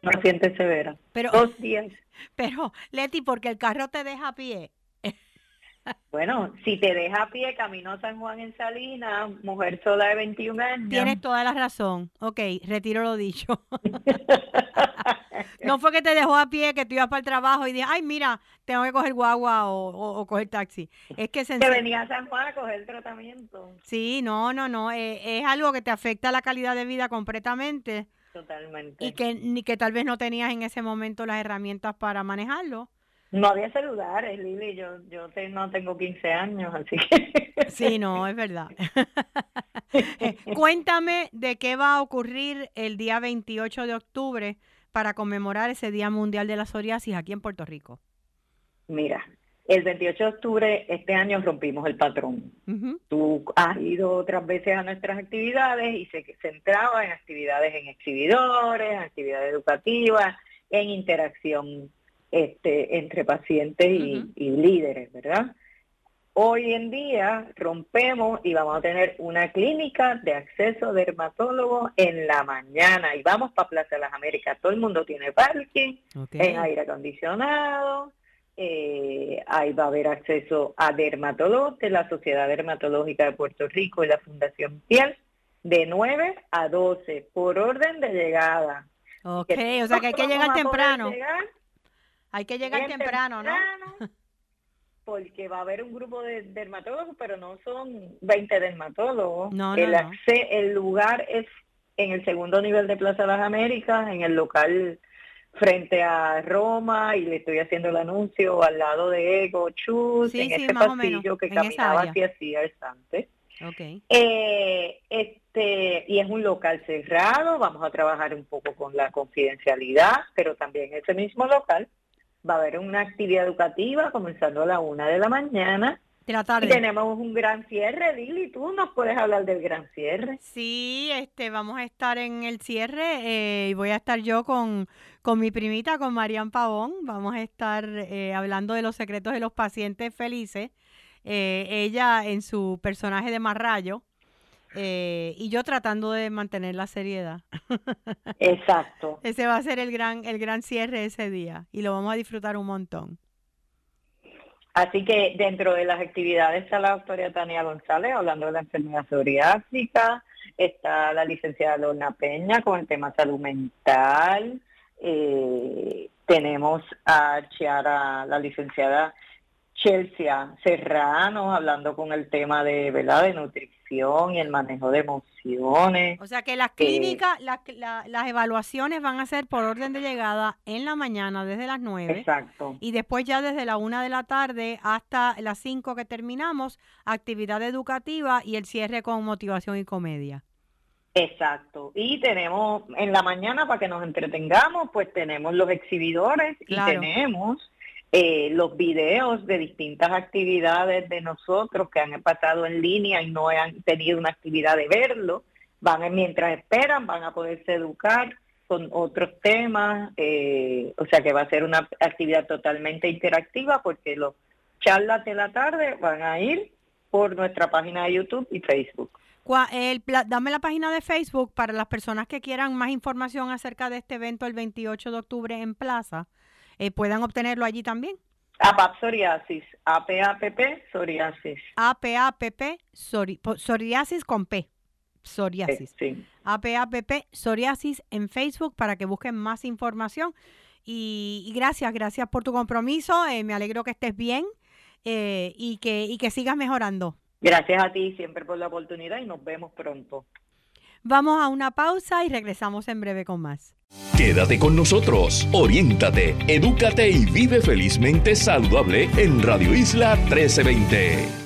paciente severa. Pero, dos días. Pero, Leti, porque el carro te deja a pie, bueno, si te deja a pie camino San Juan en Salinas, mujer sola de 21 años. Tienes toda la razón. Ok, retiro lo dicho. no fue que te dejó a pie, que tú ibas para el trabajo y dije, ay, mira, tengo que coger guagua o, coger taxi. Es que se... Que venía a San Juan a coger el tratamiento. Sí, no, no, no. Eh, es algo que te afecta la calidad de vida completamente. Totalmente. Y que, ni que tal vez no tenías en ese momento las herramientas para manejarlo. No había celulares, Lili, yo, yo no tengo 15 años, así que... Sí, no, es verdad. Eh, cuéntame de qué va a ocurrir el día 28 de octubre para conmemorar ese Día Mundial de la Psoriasis aquí en Puerto Rico. Mira, el 28 de octubre este año rompimos el patrón. Tú has ido otras veces a nuestras actividades y se centraba en actividades en exhibidores, actividades educativas, en interacción este, entre pacientes y, líderes, ¿verdad? Hoy en día rompemos y vamos a tener una clínica de acceso dermatólogo en la mañana y vamos para Plaza de las Américas. Todo el mundo tiene parking, en aire acondicionado, eh, ahí va a haber acceso a dermatólogos de la Sociedad Dermatológica de Puerto Rico y la Fundación Piel de 9 a 12 por orden de llegada. Ok, o sea que hay que llegar temprano. Hay que llegar temprano, ¿no? Porque va a haber un grupo de dermatólogos, pero no son 20 dermatólogos. No, el, no, el lugar es en el segundo nivel de Plaza de las Américas, en el local frente a Roma, y le estoy haciendo el anuncio al lado de Ego Chus, en ese pasillo que caminaba hacia antes. Okay. Eh, este, y es un local cerrado, vamos a trabajar un poco con la confidencialidad, pero también ese mismo local va a haber una actividad educativa comenzando a la una de la mañana. De la tarde. Y tenemos un gran cierre, Lili, tú nos puedes hablar del gran cierre. Sí, este, vamos a estar en el cierre eh, y voy a estar yo con, con mi primita, con Marian Pavón. Vamos a estar eh, hablando de los secretos de los pacientes felices. Eh, ella en su personaje de Marrayo, eh, y yo tratando de mantener la seriedad. Exacto. ese va a ser el gran, el gran cierre ese día y lo vamos a disfrutar un montón. Así que dentro de las actividades está la doctora Tania González hablando de la enfermedad psoriásica, está la licenciada Lorna Peña con el tema salud mental, eh, tenemos a Chiara, la licenciada Chelsea Serrano hablando con el tema de, ¿verdad? de nutrición y el manejo de emociones. O sea que las clínicas, las evaluaciones van a ser por orden de llegada en la mañana desde las 9. Exacto. Y después ya desde la 1 de la tarde hasta las 5 que terminamos, actividad educativa y el cierre con motivación y comedia. Exacto. Y tenemos en la mañana para que nos entretengamos, pues tenemos los exhibidores y tenemos eh, los videos de distintas actividades de nosotros que han pasado en línea y no han tenido una actividad de verlo, van mientras esperan, van a poderse educar con otros temas, eh, o sea que va a ser una actividad totalmente interactiva porque los charlas de la tarde van a ir por nuestra página de YouTube y Facebook. El, dame la página de Facebook para las personas que quieran más información acerca de este evento el 28 de octubre en Plaza eh, puedan obtenerlo allí también. APAP psoriasis, APAPP psoriasis. APAPP psoriasis con P, psoriasis. Sí. APAPP psoriasis en Facebook para que busquen más información. Y, gracias, gracias por tu compromiso. Eh, me alegro que estés bien eh, y, que, y que sigas mejorando. Gracias a ti siempre por la oportunidad y nos vemos pronto. Vamos a una pausa y regresamos en breve con más. Quédate con nosotros, oriéntate, edúcate y vive felizmente saludable en Radio Isla 1320.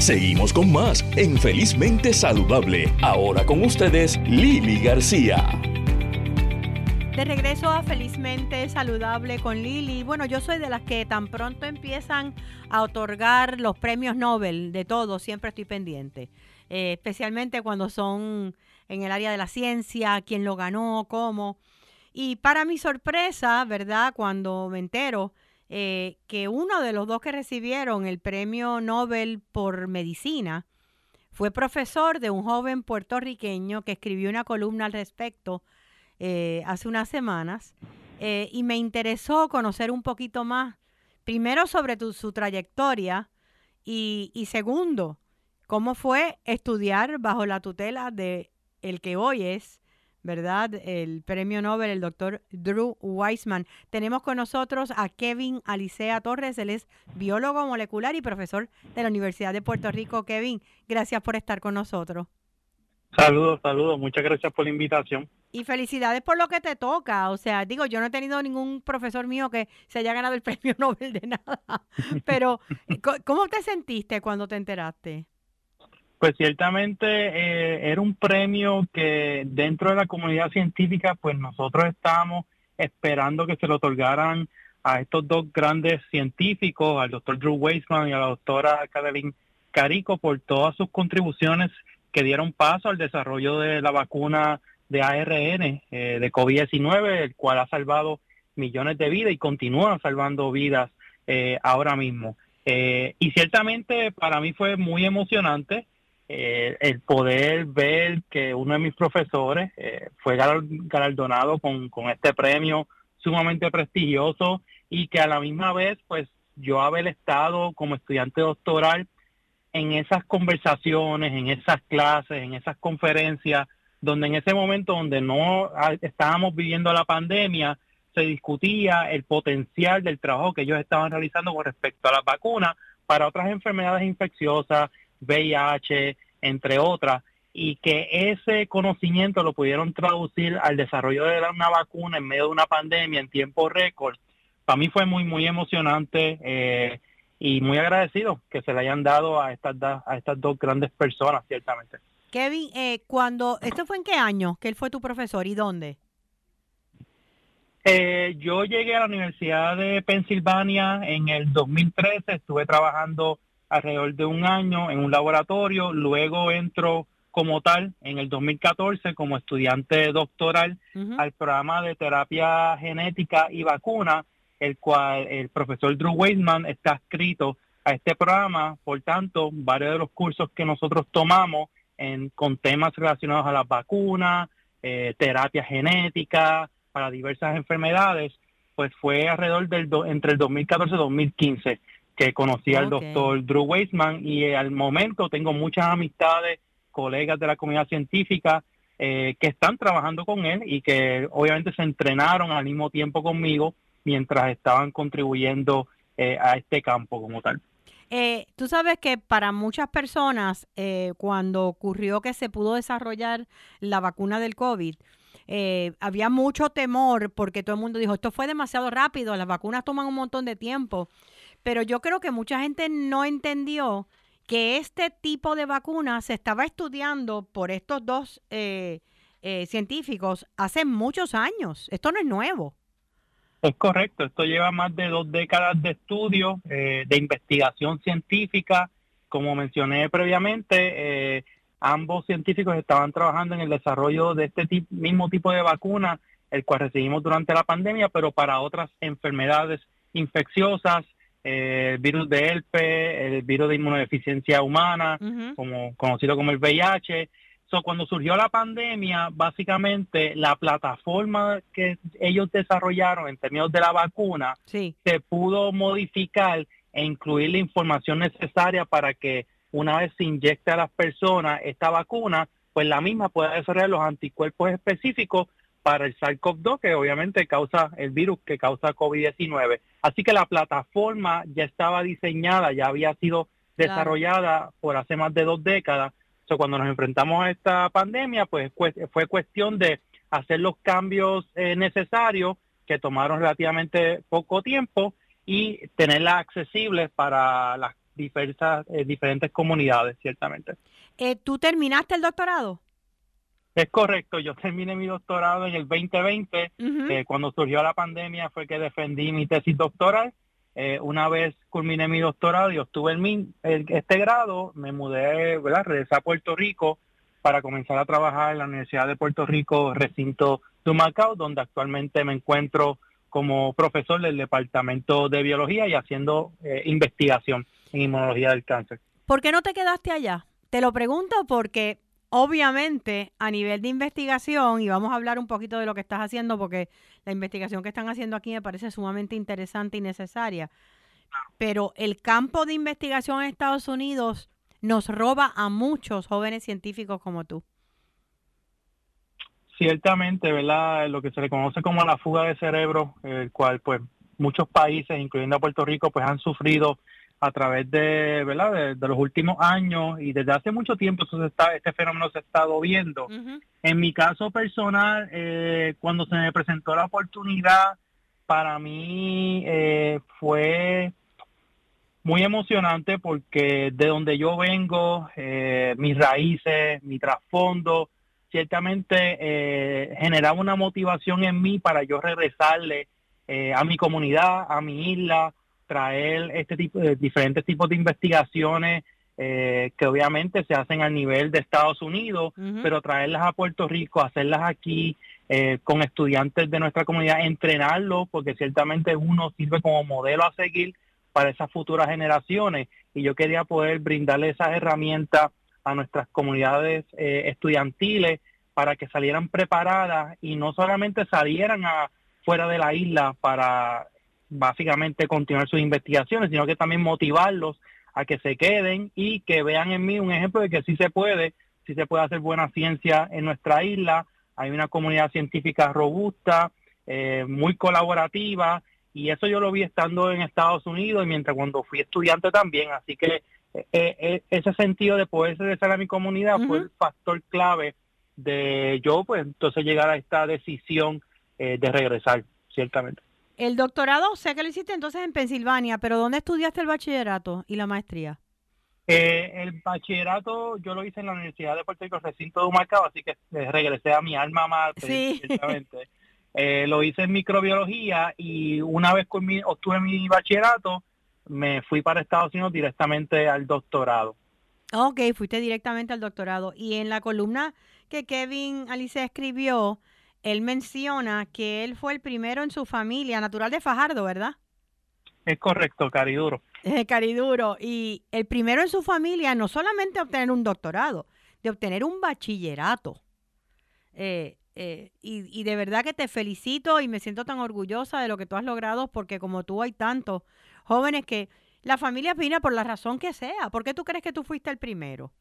Seguimos con más en Felizmente Saludable. Ahora con ustedes, Lili García. De regreso a Felizmente Saludable con Lili. Bueno, yo soy de las que tan pronto empiezan a otorgar los premios Nobel de todo, siempre estoy pendiente. Eh, especialmente cuando son en el área de la ciencia, quién lo ganó, cómo. Y para mi sorpresa, ¿verdad? Cuando me entero eh, que uno de los dos que recibieron el premio Nobel por medicina fue profesor de un joven puertorriqueño que escribió una columna al respecto eh, hace unas semanas eh, y me interesó conocer un poquito más, primero sobre su trayectoria y, y segundo, cómo fue estudiar bajo la tutela de el que hoy es ¿verdad? El premio Nobel, el doctor Drew Weissman. Tenemos con nosotros a Kevin Alicea Torres, él es biólogo molecular y profesor de la Universidad de Puerto Rico. Kevin, gracias por estar con nosotros. Saludos, saludos, muchas gracias por la invitación. Y felicidades por lo que te toca. O sea, digo, yo no he tenido ningún profesor mío que se haya ganado el premio Nobel de nada. Pero, ¿cómo te sentiste cuando te enteraste? Pues ciertamente eh, era un premio que dentro de la comunidad científica, pues nosotros estábamos esperando que se lo otorgaran a estos dos grandes científicos, al doctor Drew Weissman y a la doctora Kathleen Carico, por todas sus contribuciones que dieron paso al desarrollo de la vacuna de ARN eh, de COVID-19, el cual ha salvado millones de vidas y continúa salvando vidas eh, ahora mismo. y ciertamente para mí fue muy emocionante eh, el poder ver que uno de mis profesores eh, fue galardonado con, este premio sumamente prestigioso y que a la misma vez, pues yo haber estado como estudiante doctoral en esas conversaciones, en esas clases, en esas conferencias, donde en ese momento donde no estábamos viviendo la pandemia, se discutía el potencial del trabajo que ellos estaban realizando con respecto a las vacunas para otras enfermedades infecciosas, VIH, entre otras, y que ese conocimiento lo pudieron traducir al desarrollo de una vacuna en medio de una pandemia en tiempo récord, para mí fue muy, muy emocionante. Eh, y muy agradecido que se le hayan dado a estas, a estas dos grandes personas, ciertamente. Kevin, eh, cuando, ¿esto fue en qué año que él fue tu profesor y dónde? Eh, yo llegué a la Universidad de Pensilvania en el 2013, estuve trabajando alrededor de un año en un laboratorio, luego entro como tal en el 2014 como estudiante doctoral al programa de terapia genética y vacuna, el cual el profesor Drew Weisman está escrito a este programa, por tanto, varios de los cursos que nosotros tomamos en, con temas relacionados a las vacunas, eh, terapia genética, para diversas enfermedades, pues fue alrededor del entre el 2014 y 2015 que conocí al doctor Drew Weisman y eh, al momento tengo muchas amistades, colegas de la comunidad científica eh, que están trabajando con él y que obviamente se entrenaron al mismo tiempo conmigo mientras estaban contribuyendo eh, a este campo como tal. tú sabes que para muchas personas, cuando ocurrió que se pudo desarrollar la vacuna del COVID, eh, había mucho temor porque todo el mundo dijo, esto fue demasiado rápido, las vacunas toman un montón de tiempo. Pero yo creo que mucha gente no entendió que este tipo de vacuna se estaba estudiando por estos dos eh, eh, científicos hace muchos años. Esto no es nuevo. Es correcto, esto lleva más de dos décadas de estudio, de investigación científica. Como mencioné previamente, ambos científicos estaban trabajando en el desarrollo de este mismo tipo de vacuna, el cual recibimos durante la pandemia, pero para otras enfermedades infecciosas, eh, el virus de ELPE, el virus de inmunodeficiencia humana, como conocido como el VIH. So, cuando surgió la pandemia, básicamente la plataforma que ellos desarrollaron en términos de la vacuna se pudo modificar e incluir la información necesaria para que una vez se inyecta a las personas esta vacuna, pues la misma puede desarrollar los anticuerpos específicos para el SARS-CoV-2, que obviamente causa el virus que causa COVID-19. Así que la plataforma ya estaba diseñada, ya había sido desarrollada por hace más de dos décadas. So, cuando nos enfrentamos a esta pandemia, pues fue cuestión de hacer los cambios eh, necesarios que tomaron relativamente poco tiempo y tenerla accesible para las diversas, eh, diferentes comunidades, ciertamente. Eh, ¿Tú terminaste el doctorado? Es correcto, yo terminé mi doctorado en el 2020, eh, cuando surgió la pandemia fue que defendí mi tesis doctoral. una vez culminé mi doctorado y obtuve el, este grado, me mudé, ¿verdad? regresé a Puerto Rico para comenzar a trabajar en la Universidad de Puerto Rico, recinto de Macao, donde actualmente me encuentro como profesor del Departamento de Biología y haciendo investigación en inmunología del cáncer. ¿Por qué no te quedaste allá? Te lo pregunto porque obviamente a nivel de investigación, y vamos a hablar un poquito de lo que estás haciendo porque la investigación que están haciendo aquí me parece sumamente interesante y necesaria, pero el campo de investigación en Estados Unidos nos roba a muchos jóvenes científicos como tú. Ciertamente, ¿verdad? Lo que se le conoce como la fuga de cerebro, el cual pues muchos países, incluyendo a Puerto Rico, pues han sufrido a través de, ¿verdad? De, los últimos años y desde hace mucho tiempo eso está, este fenómeno se ha estado viendo. En mi caso personal, eh, cuando se me presentó la oportunidad, para mí eh, fue muy emocionante porque de donde yo vengo, eh, mis raíces, mi trasfondo, ciertamente generaba una motivación en mí para yo regresarle a mi comunidad, a mi isla, traer este tipo de diferentes tipos de investigaciones eh, que obviamente se hacen a nivel de Estados Unidos, pero traerlas a Puerto Rico, hacerlas aquí eh, con estudiantes de nuestra comunidad, entrenarlos, porque ciertamente uno sirve como modelo a seguir para esas futuras generaciones. Y yo quería poder brindarle esas herramientas a nuestras comunidades eh, estudiantiles para que salieran preparadas y no solamente salieran a fuera de la isla para básicamente continuar sus investigaciones, sino que también motivarlos a que se queden y que vean en mí un ejemplo de que sí se puede, sí se puede hacer buena ciencia en nuestra isla, hay una comunidad científica robusta, eh, muy colaborativa, y eso yo lo vi estando en Estados Unidos y mientras cuando fui estudiante también, así que eh, eh, ese sentido de poder regresar a mi comunidad fue el factor clave de yo pues entonces llegar a esta decisión de regresar, ciertamente. El doctorado, sé que lo hiciste entonces en Pensilvania, pero ¿dónde estudiaste el bachillerato y la maestría? Eh, el bachillerato yo lo hice en la Universidad de Puerto Rico, recinto de Humacao, así que eh, regresé a mi alma mater, sí. Eh, lo hice en microbiología y una vez que obtuve mi bachillerato, me fui para Estados Unidos directamente al doctorado. Ok, fuiste directamente al doctorado. Y en la columna que Kevin Alice escribió, él menciona que él fue el primero en su familia, natural de Fajardo, ¿verdad? Es correcto, Cariduro. Cariduro. Y el primero en su familia no solamente obtener un doctorado, de obtener un bachillerato. Eh, eh, y, de verdad que te felicito y me siento tan orgullosa de lo que tú has logrado porque como tú hay tantos jóvenes que la familia opina por la razón que sea. ¿Por qué tú crees que tú fuiste el primero?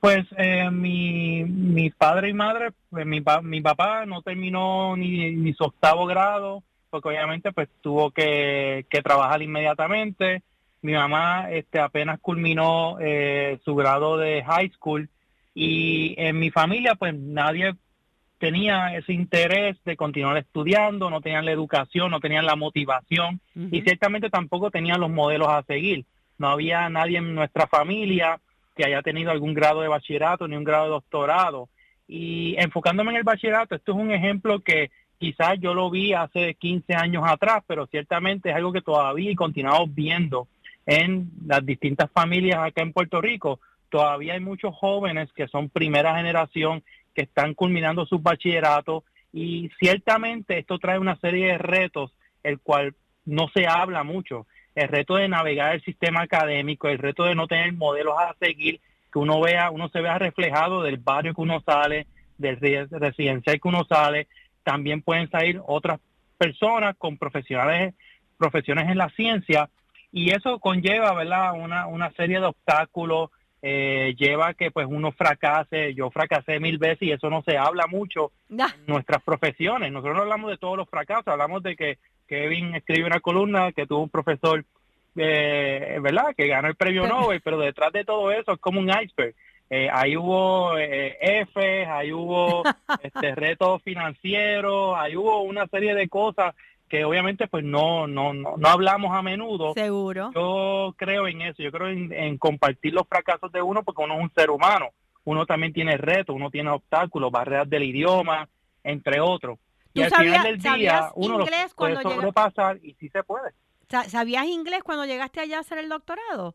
Pues eh, mi, mi padre y madre, pues, mi, mi papá no terminó ni, ni su octavo grado, porque obviamente pues tuvo que, que trabajar inmediatamente. Mi mamá este, apenas culminó eh, su grado de high school y en mi familia pues nadie tenía ese interés de continuar estudiando, no tenían la educación, no tenían la motivación y ciertamente tampoco tenían los modelos a seguir. No había nadie en nuestra familia que haya tenido algún grado de bachillerato ni un grado de doctorado. Y enfocándome en el bachillerato, esto es un ejemplo que quizás yo lo vi hace 15 años atrás, pero ciertamente es algo que todavía y continuamos viendo en las distintas familias acá en Puerto Rico. Todavía hay muchos jóvenes que son primera generación que están culminando su bachillerato y ciertamente esto trae una serie de retos, el cual no se habla mucho. El reto de navegar el sistema académico, el reto de no tener modelos a seguir, que uno vea, uno se vea reflejado del barrio que uno sale, del residencial que uno sale. También pueden salir otras personas con profesionales, profesiones en la ciencia y eso conlleva, ¿verdad? Una, una serie de obstáculos, eh, lleva que pues uno fracase, yo fracasé mil veces y eso no se habla mucho en nuestras profesiones. Nosotros no hablamos de todos los fracasos, hablamos de que Kevin escribe una columna que tuvo un profesor, eh, ¿verdad? Que ganó el premio Nobel, pero detrás de todo eso es como un iceberg. Eh, ahí hubo eh, F, ahí hubo este, retos financieros, ahí hubo una serie de cosas que obviamente pues no, no, no, no hablamos a menudo. Seguro. Yo creo en eso, yo creo en, compartir los fracasos de uno porque uno es un ser humano, uno también tiene retos, uno tiene obstáculos, barreras del idioma, entre otros. Y al final del día uno inglés puede sobrepasar y sí se puede. ¿Sabías inglés cuando llegaste allá a hacer el doctorado?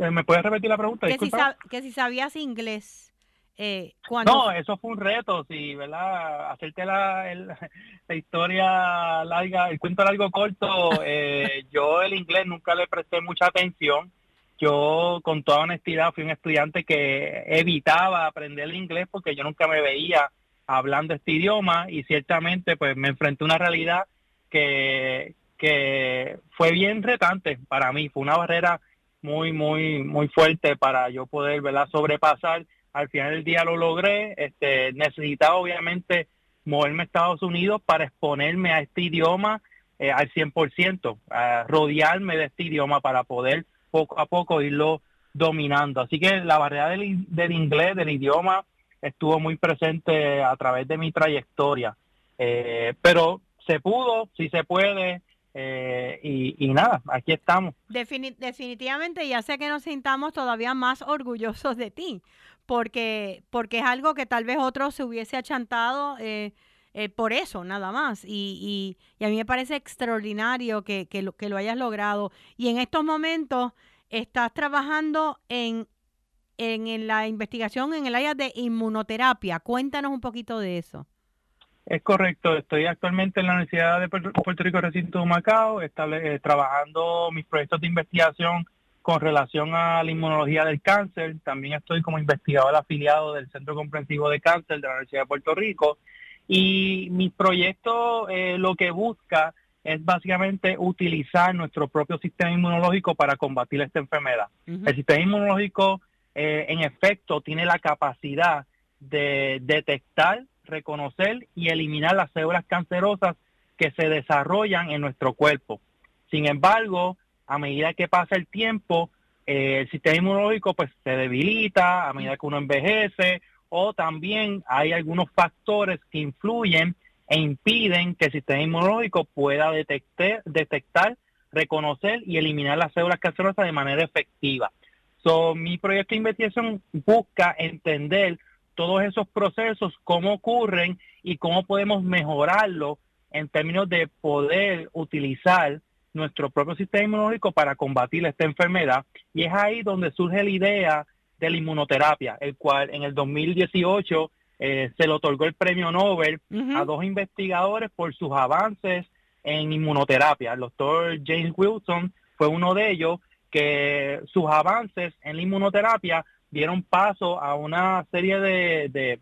Eh, ¿Me puedes repetir la pregunta? Que si, que si sabías inglés. Eh, no, eso fue un reto, sí, ¿verdad? Hacerte la, la historia larga, el cuento largo corto, eh, yo el inglés nunca le presté mucha atención. Yo, con toda honestidad, fui un estudiante que evitaba aprender el inglés porque yo nunca me veía hablando este idioma y ciertamente pues me enfrenté a una realidad que, que fue bien retante para mí, fue una barrera muy, muy, muy fuerte para yo poder, ¿verdad?, sobrepasar al final del día lo logré. Este, necesitaba obviamente moverme a Estados Unidos para exponerme a este idioma eh, al 100%, a rodearme de este idioma para poder poco a poco irlo dominando. Así que la barrera del, del inglés, del idioma, estuvo muy presente a través de mi trayectoria. Eh, pero se pudo, si se puede, eh, y, nada, aquí estamos. definitivamente, ya sé que nos sintamos todavía más orgullosos de ti, porque, porque es algo que tal vez otro se hubiese achantado eh, por eso, nada más. Y, y, a mí me parece extraordinario que, que, lo, que lo hayas logrado. Y en estos momentos estás trabajando en, en, la investigación en el área de inmunoterapia. Cuéntanos un poquito de eso. Es correcto, estoy actualmente en la Universidad de Puerto Rico Recinto de Macao, estable, eh, trabajando mis proyectos de investigación con relación a la inmunología del cáncer. También estoy como investigador afiliado del Centro Comprensivo de Cáncer de la Universidad de Puerto Rico. Y mi proyecto eh, lo que busca es básicamente utilizar nuestro propio sistema inmunológico para combatir esta enfermedad. El sistema inmunológico, eh, en efecto, tiene la capacidad de detectar, reconocer y eliminar las células cancerosas que se desarrollan en nuestro cuerpo. Sin embargo, a medida que pasa el tiempo, eh, el sistema inmunológico pues se debilita a medida que uno envejece o también hay algunos factores que influyen e impiden que el sistema inmunológico pueda detectar, detectar reconocer y eliminar las células cancerosas de manera efectiva. So, mi proyecto de investigación busca entender todos esos procesos, cómo ocurren y cómo podemos mejorarlo en términos de poder utilizar nuestro propio sistema inmunológico para combatir esta enfermedad. Y es ahí donde surge la idea de la inmunoterapia, el cual en el 2018 eh, se le otorgó el premio Nobel a dos investigadores por sus avances en inmunoterapia. El doctor James Wilson fue uno de ellos que sus avances en la inmunoterapia dieron paso a una serie de,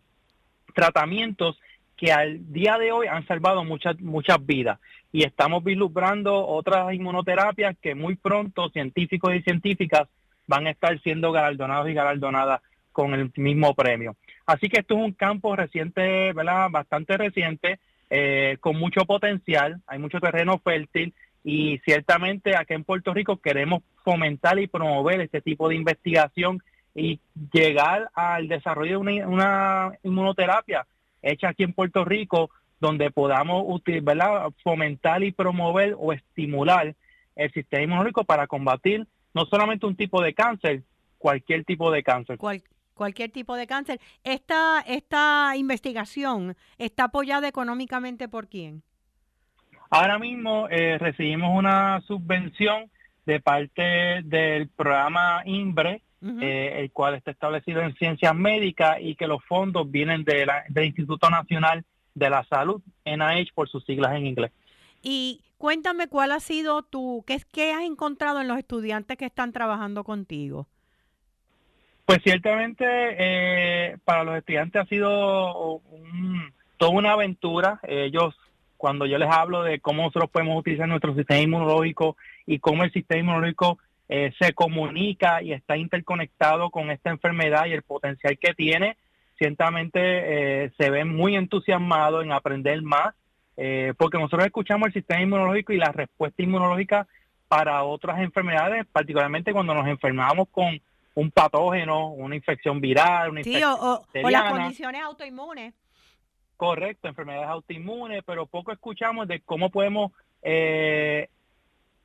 tratamientos que al día de hoy han salvado muchas muchas vidas y estamos vislumbrando otras inmunoterapias que muy pronto científicos y científicas van a estar siendo galardonados y galardonadas con el mismo premio. Así que esto es un campo reciente. Bastante reciente, eh, con mucho potencial, hay mucho terreno fértil y ciertamente aquí en Puerto Rico queremos fomentar y promover este tipo de investigación y llegar al desarrollo de una, inmunoterapia hecha aquí en Puerto Rico donde podamos fomentar y promover o estimular el sistema inmunológico para combatir no solamente un tipo de cáncer, cualquier tipo de cáncer. cualquier tipo de cáncer. Esta, esta investigación está apoyada económicamente por quién? Ahora mismo eh, recibimos una subvención de parte del programa INBRE, eh, el cual está establecido en ciencias médicas y que los fondos vienen de la, del Instituto Nacional de la Salud, NIH por sus siglas en inglés. Y cuéntame cuál ha sido tu, qué, qué has encontrado en los estudiantes que están trabajando contigo. Pues ciertamente eh, para los estudiantes ha sido toda una aventura. Ellos, cuando yo les hablo de cómo nosotros podemos utilizar nuestro sistema inmunológico y cómo el sistema inmunológico eh, se comunica y está interconectado con esta enfermedad y el potencial que tiene, ciertamente eh, se ven muy entusiasmados en aprender más, eh, porque nosotros escuchamos el sistema inmunológico y la respuesta inmunológica para otras enfermedades, particularmente cuando nos enfermamos con un patógeno, una infección viral, una infección o, o, las condiciones autoinmunes. Correcto, enfermedades autoinmunes, pero poco escuchamos de cómo podemos eh,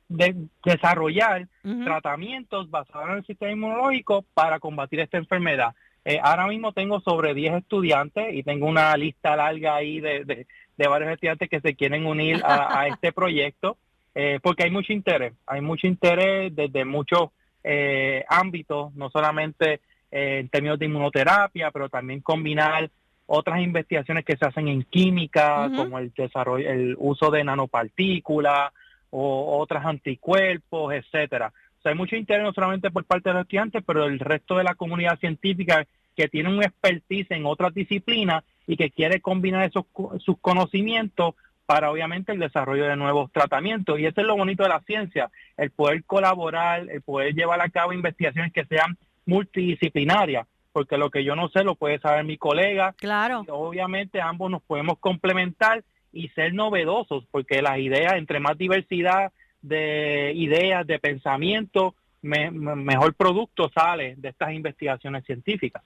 de desarrollar tratamientos basados en el sistema inmunológico para combatir esta enfermedad. Eh, ahora mismo tengo sobre 10 estudiantes y tengo una lista larga ahí de, de, varios estudiantes que se quieren unir a, este proyecto eh, porque hay mucho interés, hay mucho interés desde muchos eh, ámbitos, no solamente en términos de inmunoterapia, pero también combinar otras investigaciones que se hacen en química, como el desarrollo, el uso de nanopartículas, o otras anticuerpos, etcétera. O sea, hay mucho interés no solamente por parte de los estudiantes, pero el resto de la comunidad científica que tiene un expertise en otras disciplinas y que quiere combinar esos sus conocimientos para obviamente el desarrollo de nuevos tratamientos. Y eso es lo bonito de la ciencia, el poder colaborar, el poder llevar a cabo investigaciones que sean multidisciplinarias, porque lo que yo no sé lo puede saber mi colega. Claro. Y obviamente ambos nos podemos complementar y ser novedosos, porque las ideas, entre más diversidad de ideas, de pensamiento, mejor producto sale de estas investigaciones científicas.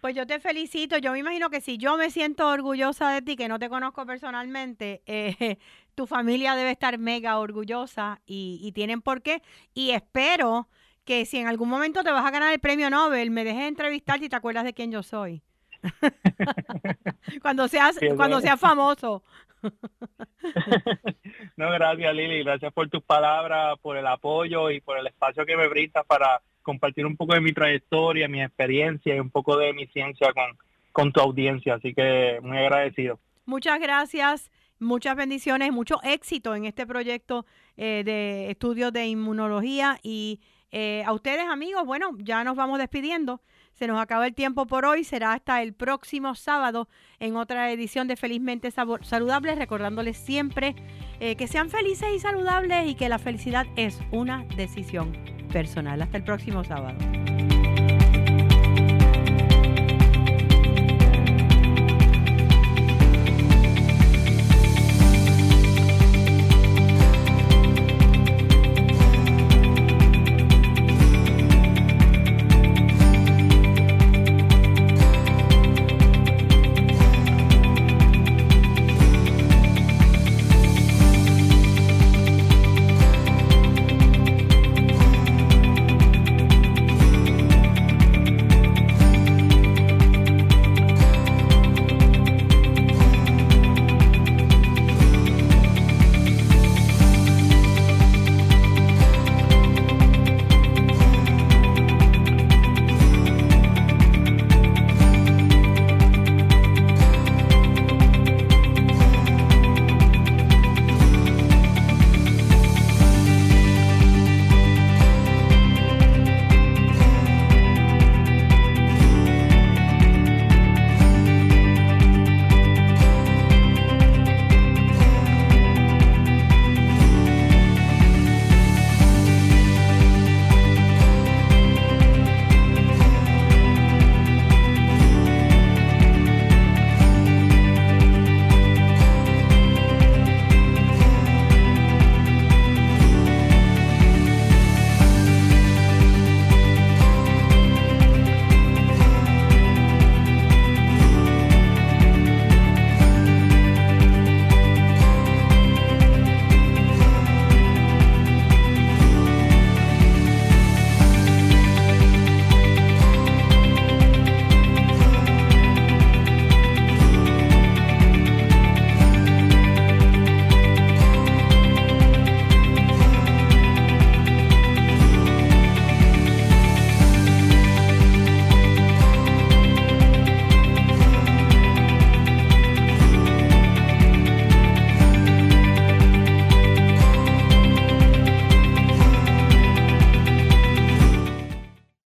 Pues yo te felicito. Yo me imagino que si yo me siento orgullosa de ti, que no te conozco personalmente, eh, tu familia debe estar mega orgullosa y, y, tienen por qué. Y espero que si en algún momento te vas a ganar el premio Nobel, me dejes entrevistar y te acuerdas de quién yo soy. cuando seas, cuando seas famoso. no, gracias Lili, gracias por tus palabras, por el apoyo y por el espacio que me brindas para compartir un poco de mi trayectoria, mi experiencia y un poco de mi ciencia con, con tu audiencia. Así que muy agradecido. Muchas gracias, muchas bendiciones, mucho éxito en este proyecto eh, de estudios de inmunología y eh, a ustedes amigos, bueno, ya nos vamos despidiendo. Se nos acaba el tiempo por hoy. Será hasta el próximo sábado en otra edición de Felizmente Saludables. Recordándoles siempre eh, que sean felices y saludables y que la felicidad es una decisión personal. Hasta el próximo sábado.